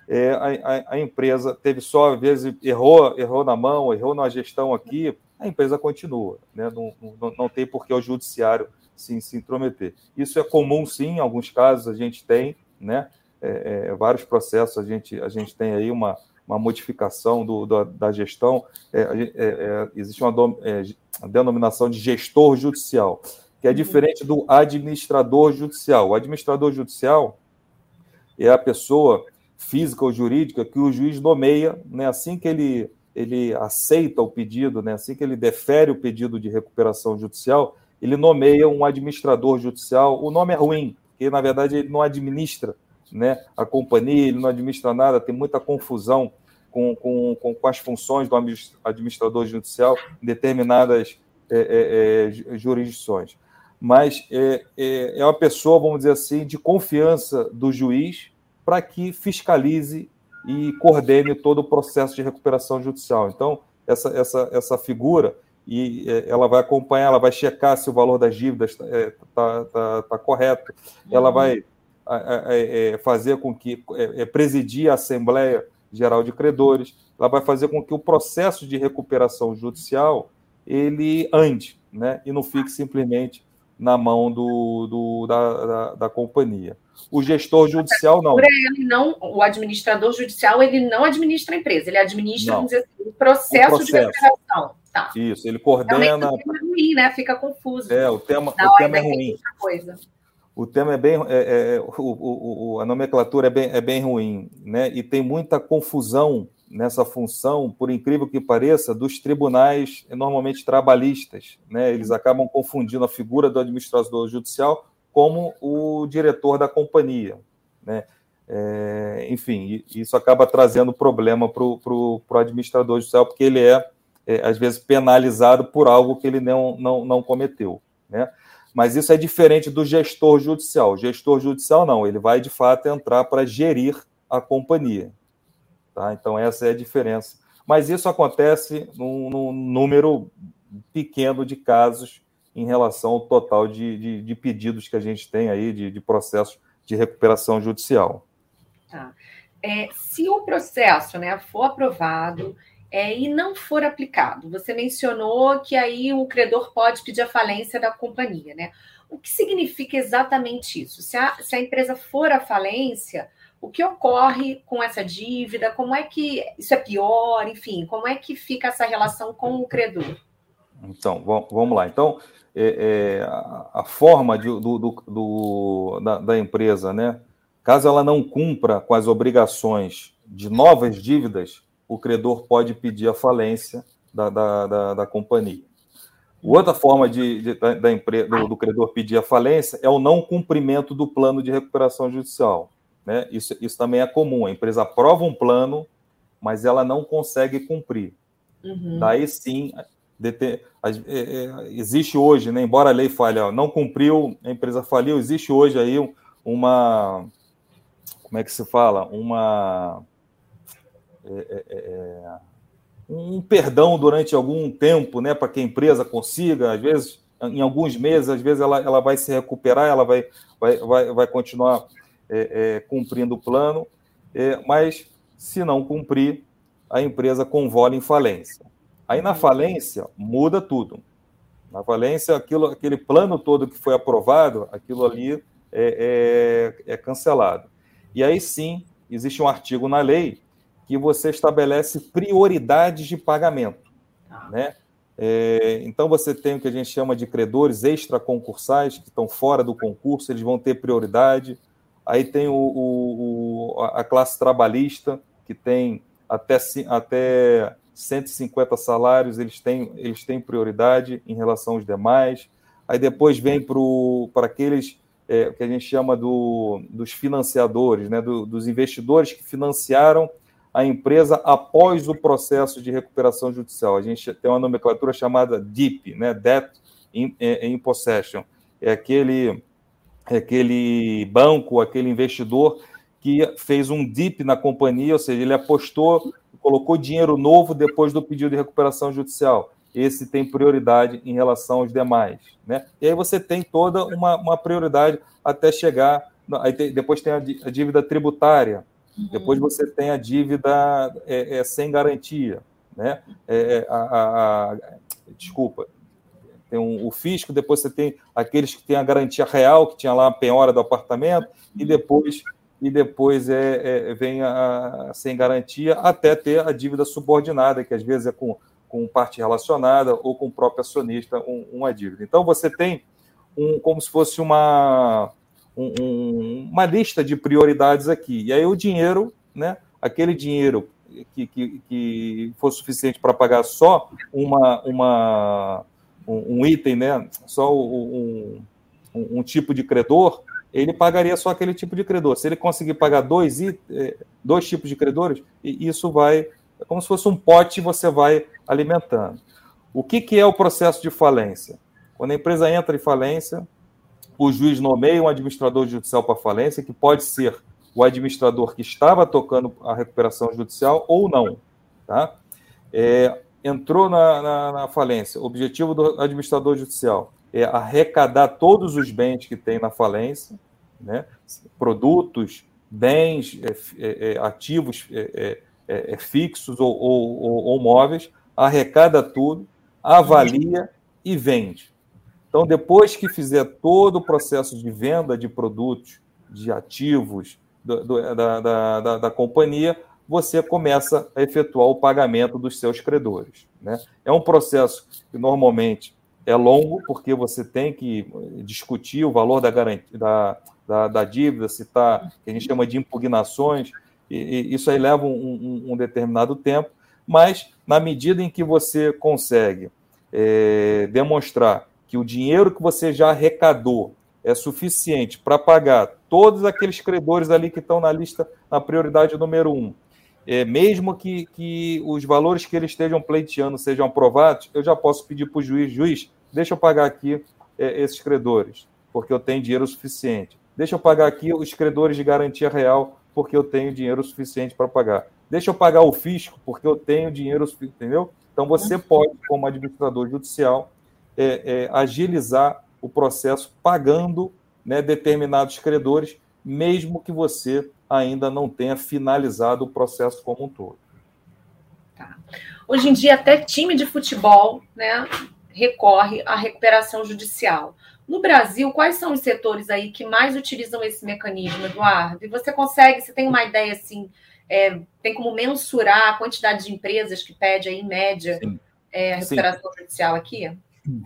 é, a, a, empresa teve só, às vezes, errou, errou na mão, errou na gestão aqui, a empresa continua, né? não, não, não tem por que o judiciário se, se intrometer. Isso é comum, sim, em alguns casos a gente tem, né? É, é, vários processos a gente, a gente tem aí uma, uma modificação do, do da gestão. É, é, é existe uma, é, uma, denominação de gestor judicial, que é diferente do administrador judicial. O administrador judicial é a pessoa física ou jurídica que o juiz nomeia, né, assim que ele, ele aceita o pedido, né, assim que ele defere o pedido de recuperação judicial, ele nomeia um administrador judicial. O nome é ruim, porque na verdade ele não administra né? A companhia, ele não administra nada, tem muita confusão com, com, com, as funções do administrador judicial em determinadas é, é, é, jurisdições. Mas é, é, é uma pessoa, vamos dizer assim, de confiança do juiz para que fiscalize e coordene todo o processo de recuperação judicial. Então, essa, essa, essa figura e é, ela vai acompanhar, ela vai checar se o valor das dívidas está tá, tá, tá correto, ela vai fazer com que é, presidir a Assembleia Geral de Credores, ela vai fazer com que o processo de recuperação judicial ele ande, né, e não fique simplesmente na mão do, do da, da, da, companhia. O gestor judicial não. Ele não. O administrador judicial ele não administra a empresa, ele administra assim, o, processo o, processo de recuperação. Tá. Isso, ele coordena. Realmente, o tema é ruim, né? Fica confuso. É, o tema, o tema é ruim. Coisa o tema é bem. É, é, o, o, a nomenclatura é bem, é bem ruim, né? E tem muita confusão nessa função, por incrível que pareça, dos tribunais normalmente trabalhistas. Né? Eles acabam confundindo a figura do administrador judicial como o diretor da companhia. Né? É, enfim, isso acaba trazendo problema para o administrador judicial, porque ele é, é, às vezes, penalizado por algo que ele não, não, não cometeu. Né? Mas isso é diferente do gestor judicial. O gestor judicial, não, ele vai, de fato, entrar para gerir a companhia. Tá? Então, essa é a diferença. Mas isso acontece num, num número pequeno de casos em relação ao total de, de, de pedidos que a gente tem aí, de, de processos de recuperação judicial. Tá. É, se o processo né, for aprovado é, e não for aplicado, você mencionou que aí o credor pode pedir a falência da companhia, né? O que significa exatamente isso? Se a, se a empresa for à falência, o que ocorre com essa dívida? Como é que isso é pior? Enfim, como é que fica essa relação com o credor? Então, vamos lá. Então, é, é, a, forma de, do, do, do da, da, empresa, né? Caso ela não cumpra com as obrigações de novas dívidas, o credor pode pedir a falência da, da, da, da companhia. Outra forma de, de da, da empresa, do, do, credor pedir a falência é o não cumprimento do plano de recuperação judicial. Né? Isso, isso também é comum. A empresa aprova um plano, mas ela não consegue cumprir. Uhum. Daí sim, é, é, existe hoje, né, embora a lei fale, ó, não cumpriu, a empresa faliu, existe hoje aí uma. Como é que se fala? Uma. É, é, é um perdão durante algum tempo, né, para que a empresa consiga, às vezes, em alguns meses, às vezes ela, ela vai se recuperar, ela vai, vai, vai, vai continuar é, cumprindo o plano, mas se não cumprir, a empresa convola em falência. Aí na falência muda tudo. Na falência, aquilo, aquele plano todo que foi aprovado, aquilo ali é, é, é cancelado. E aí sim, existe um artigo na lei que você estabelece prioridades de pagamento. Ah. Né? É, então você tem o que a gente chama de credores extraconcursais, que estão fora do concurso, eles vão ter prioridade. Aí tem o, o, a classe trabalhista, que tem até, até 150 salários, eles têm, eles têm prioridade em relação aos demais. Aí depois vem para aqueles é, que a gente chama do, dos financiadores, né, do, dos investidores que financiaram a empresa após o processo de recuperação judicial. A gente tem uma nomenclatura chamada DIP, né, Debt in, é, in Possession. É aquele, é aquele banco, aquele investidor que fez um DIP na companhia, ou seja, ele apostou colocou dinheiro novo depois do pedido de recuperação judicial. Esse tem prioridade em relação aos demais. Né? E aí você tem toda uma, uma prioridade até chegar. Aí tem, depois tem a, dívida tributária, uhum. depois você tem a dívida é, é, sem garantia. Né? É, é a, a, a, desculpa, tem um, o fisco, depois você tem aqueles que têm a garantia real, que tinha lá a penhora do apartamento, e depois e depois é, é, vem a, a, sem garantia até ter a dívida subordinada, que às vezes é com, com parte relacionada ou com o próprio acionista um, uma dívida. Então você tem um, como se fosse uma, um, uma lista de prioridades aqui. E aí o dinheiro, né, aquele dinheiro que, que, que for suficiente para pagar só uma, uma, um, um item, né, só um, um, tipo de credor, ele pagaria só aquele tipo de credor. Se ele conseguir pagar dois, é, dois tipos de credores, isso vai. É como se fosse um pote você vai alimentando. O que, que é o processo de falência? Quando a empresa entra em falência, o juiz nomeia um administrador judicial para falência, que pode ser o administrador que estava tocando a recuperação judicial ou não. Tá? É, entrou na, na, na falência, o objetivo do administrador judicial é arrecadar todos os bens que tem na falência, né? produtos, bens, é, é, é ativos é, é, fixos ou, ou, ou, ou móveis, arrecada tudo, avalia e vende. Então, depois que fizer todo o processo de venda de produtos, de ativos do, do, da, da, da, da, companhia, você começa a efetuar o pagamento dos seus credores. Né? É um processo que normalmente é longo, porque você tem que discutir o valor da, garantia, da, da, da dívida, se está, que a gente chama de impugnações, e, e isso aí leva um, um, um, determinado tempo, mas na medida em que você consegue é, demonstrar que o dinheiro que você já arrecadou é suficiente para pagar todos aqueles credores ali que estão na lista na prioridade número um, é, mesmo que, que os valores que eles estejam pleiteando sejam aprovados, eu já posso pedir para o juiz, juiz, deixa eu pagar aqui é, esses credores, porque eu tenho dinheiro suficiente. Deixa eu pagar aqui os credores de garantia real, porque eu tenho dinheiro suficiente para pagar. Deixa eu pagar o fisco, porque eu tenho dinheiro suficiente, entendeu? Então, você uhum. pode, como administrador judicial, é, é, agilizar o processo pagando né, determinados credores, mesmo que você ainda não tenha finalizado o processo como um todo. Tá. Hoje em dia, até time de futebol né, recorre à recuperação judicial. No Brasil, quais são os setores aí que mais utilizam esse mecanismo, Eduardo? E você consegue, você tem uma ideia assim, é, tem como mensurar a quantidade de empresas que pede aí, em média, é, a recuperação Sim. judicial aqui?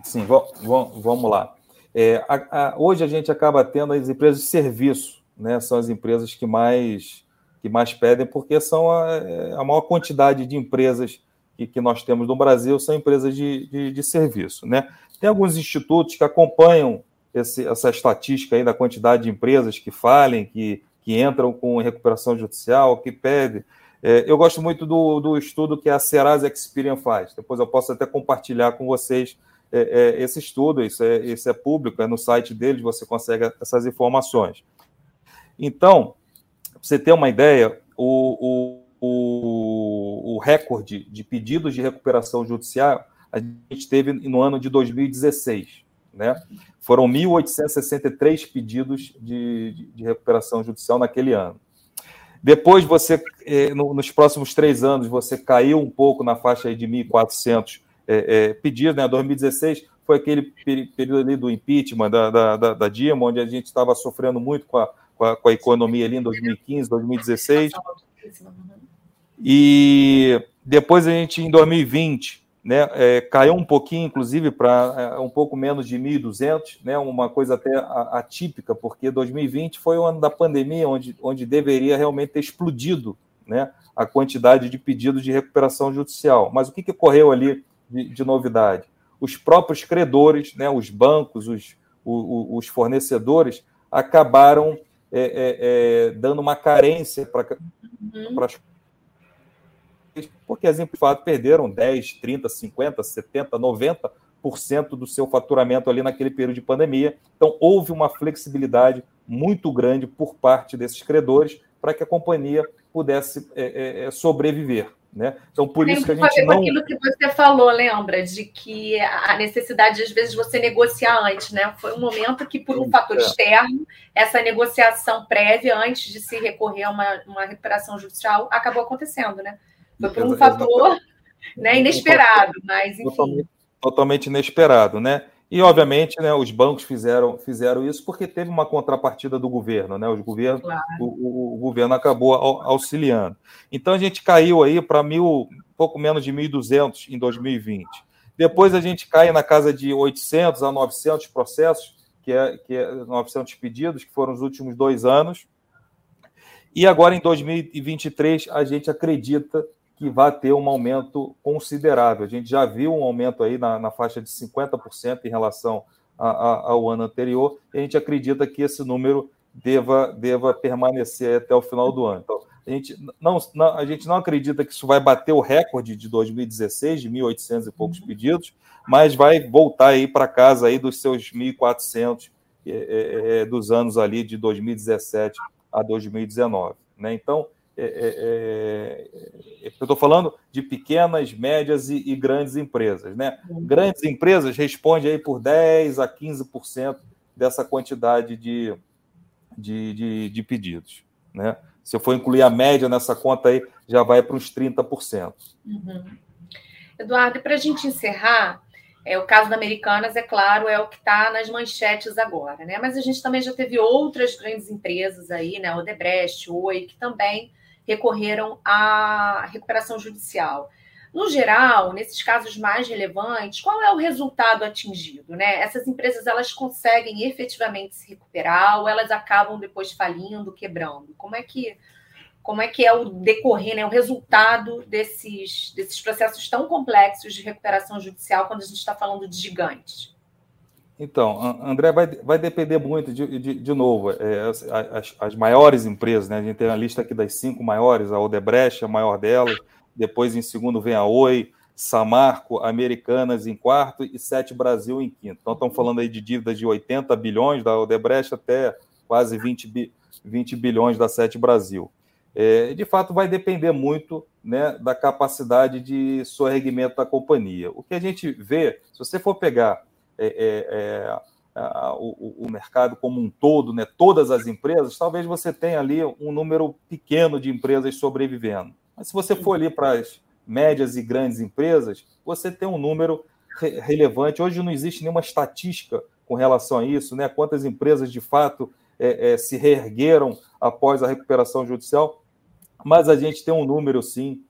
Sim, vamos lá. É, a, a, hoje a gente acaba tendo as empresas de serviço, né? São as empresas que mais que mais pedem, porque são a, é, a maior quantidade de empresas que, que, nós temos no Brasil são empresas de, de, de, serviço, né? Tem alguns institutos que acompanham esse, essa estatística aí da quantidade de empresas que falem, que, que entram com recuperação judicial, que pedem. É, eu gosto muito do, do estudo que a Serasa Experian faz. Depois eu posso até compartilhar com vocês é, é, esse estudo, isso é, isso é público, é no site deles, você consegue essas informações. Então, para você ter uma ideia, o, o, o, recorde de pedidos de recuperação judicial a gente teve no ano de 2016. Né? Foram 1.863 pedidos de, de, recuperação judicial naquele ano. Depois, você, é, nos próximos três anos, você caiu um pouco na faixa de 1.400 é, é, pedidos, né? 2016 foi aquele período ali do impeachment da, da, da, da Dilma, onde a gente estava sofrendo muito com a, com a, com a, economia ali em 2015, 2016. E depois a gente, em 2020, né, é, caiu um pouquinho, inclusive, para é, um pouco menos de 1.200, né, uma coisa até atípica, porque 2020 foi o ano da pandemia, onde, onde deveria realmente ter explodido né, a quantidade de pedidos de recuperação judicial. Mas o que, que ocorreu ali de, de novidade. Os próprios credores, né, os bancos, os, os, os fornecedores, acabaram é, é, é, dando uma carência para uhum. as porque as empresas perderam 10, 30, 50, 70, 90% do seu faturamento ali naquele período de pandemia. Então, houve uma flexibilidade muito grande por parte desses credores para que a companhia pudesse é, é, é sobreviver. Né? Então, por Tem isso que a gente não... aquilo que você falou, lembra? De que a necessidade, às vezes, você negociar antes, né? Foi um momento que, por um fator é. externo, essa negociação prévia, antes de se recorrer a uma, uma recuperação judicial, acabou acontecendo, né? Foi por um fator né, inesperado, mas enfim. Totalmente, totalmente inesperado, né? E, obviamente, né, os bancos fizeram, fizeram isso porque teve uma contrapartida do governo, né? Os governo, claro. o, o, o, governo acabou auxiliando. Então, a gente caiu aí para mil, pouco menos de 1.200 em 2020. Depois, a gente cai na casa de 800 a 900 processos, que é, que é 900 pedidos, que foram os últimos dois anos. E agora, em 2023, a gente acredita que vai ter um aumento considerável. A gente já viu um aumento aí na, na faixa de 50% em relação a, a, ao ano anterior, e a gente acredita que esse número deva, deva permanecer até o final do ano. Então, a gente não, não, a gente não acredita que isso vai bater o recorde de 2016, de 1.800 e poucos uhum. pedidos, mas vai voltar aí para casa aí dos seus 1.400 é, é, é, dos anos ali de 2017 a 2019. Né? Então, é, é, é, eu estou falando de pequenas, médias e, e, grandes empresas. Né? Grandes empresas respondem aí por 10% a 15% dessa quantidade de, de, de, de, pedidos. Né? Se eu for incluir a média nessa conta aí, já vai para uns 30%. Uhum. Eduardo, e para a gente encerrar, é, o caso da Americanas, é claro, é o que está nas manchetes agora, né? Mas a gente também já teve outras grandes empresas aí, né? Odebrecht, Oi, que também recorreram à recuperação judicial. No geral, nesses casos mais relevantes, qual é o resultado atingido? Né? Essas empresas elas conseguem efetivamente se recuperar ou elas acabam depois falindo, quebrando? Como é que como é que é o decorrer, né, o resultado desses, desses processos tão complexos de recuperação judicial quando a gente está falando de gigantes? Então, André, vai, vai depender muito, de, de, de novo, é, as, as, maiores empresas, né? A gente tem a lista aqui das cinco maiores, a Odebrecht, a maior delas, depois em segundo vem a Oi, Samarco, Americanas em quarto e Sete Brasil em quinto. Então, estamos falando aí de dívidas de 80 bilhões da Odebrecht até quase 20, bi, 20 bilhões da Sete Brasil. É, de fato, vai depender muito né, da capacidade de sorregimento da companhia. O que a gente vê, se você for pegar é, é, é o, o, mercado como um todo, né, todas as empresas, talvez você tenha ali um número pequeno de empresas sobrevivendo. Mas se você for ali para as médias e grandes empresas, você tem um número re relevante. Hoje não existe nenhuma estatística com relação a isso, né? Quantas empresas de fato é, é, se reergueram após a recuperação judicial? mas a gente tem um número, sim,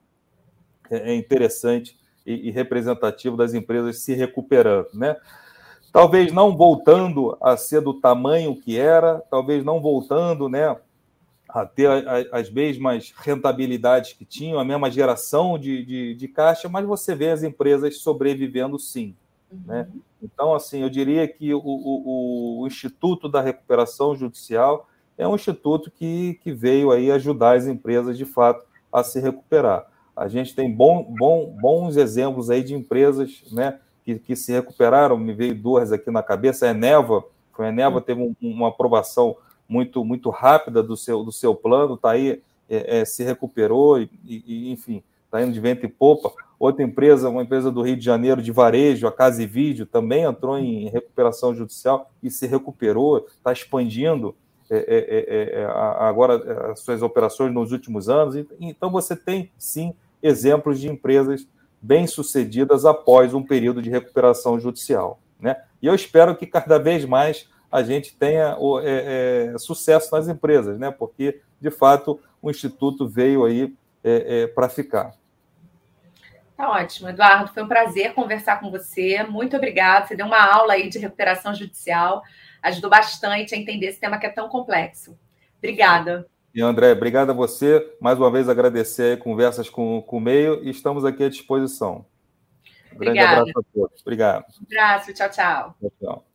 é, é interessante e, representativo das empresas se recuperando, né? Talvez não voltando a ser do tamanho que era, talvez não voltando, né, a ter as mesmas rentabilidades que tinham, a mesma geração de, de, de caixa, mas você vê as empresas sobrevivendo sim. Né? Uhum. Então, assim, eu diria que o, o, o Instituto da Recuperação Judicial é um instituto que, que veio aí ajudar as empresas de fato a se recuperar. A gente tem bom, bom, bons exemplos aí de empresas né, que, que se recuperaram, me veio duas aqui na cabeça, a Eneva, a Eneva teve um, uma aprovação muito, muito rápida do seu, do seu plano, está aí, é, é, se recuperou e, e enfim, está indo de vento e popa. Outra empresa, uma empresa do Rio de Janeiro de varejo, a Casa e Vídeo, também entrou em recuperação judicial e se recuperou, está expandindo é é, é, é, agora as suas operações nos últimos anos. Então, você tem, sim, exemplos de empresas bem-sucedidas após um período de recuperação judicial. Né? E eu espero que cada vez mais a gente tenha é, é, sucesso nas empresas, né? porque, de fato, o Instituto veio aí é, para ficar. Tá ótimo, Eduardo. Foi um prazer conversar com você. Muito obrigada. Você deu uma aula aí de recuperação judicial ajudou bastante a entender esse tema que é tão complexo. Obrigada. E André, obrigado a você. Mais uma vez agradecer conversas com, com o meio e estamos aqui à disposição. Um grande abraço a todos. Obrigado. Um abraço, tchau, tchau. Tchau, tchau.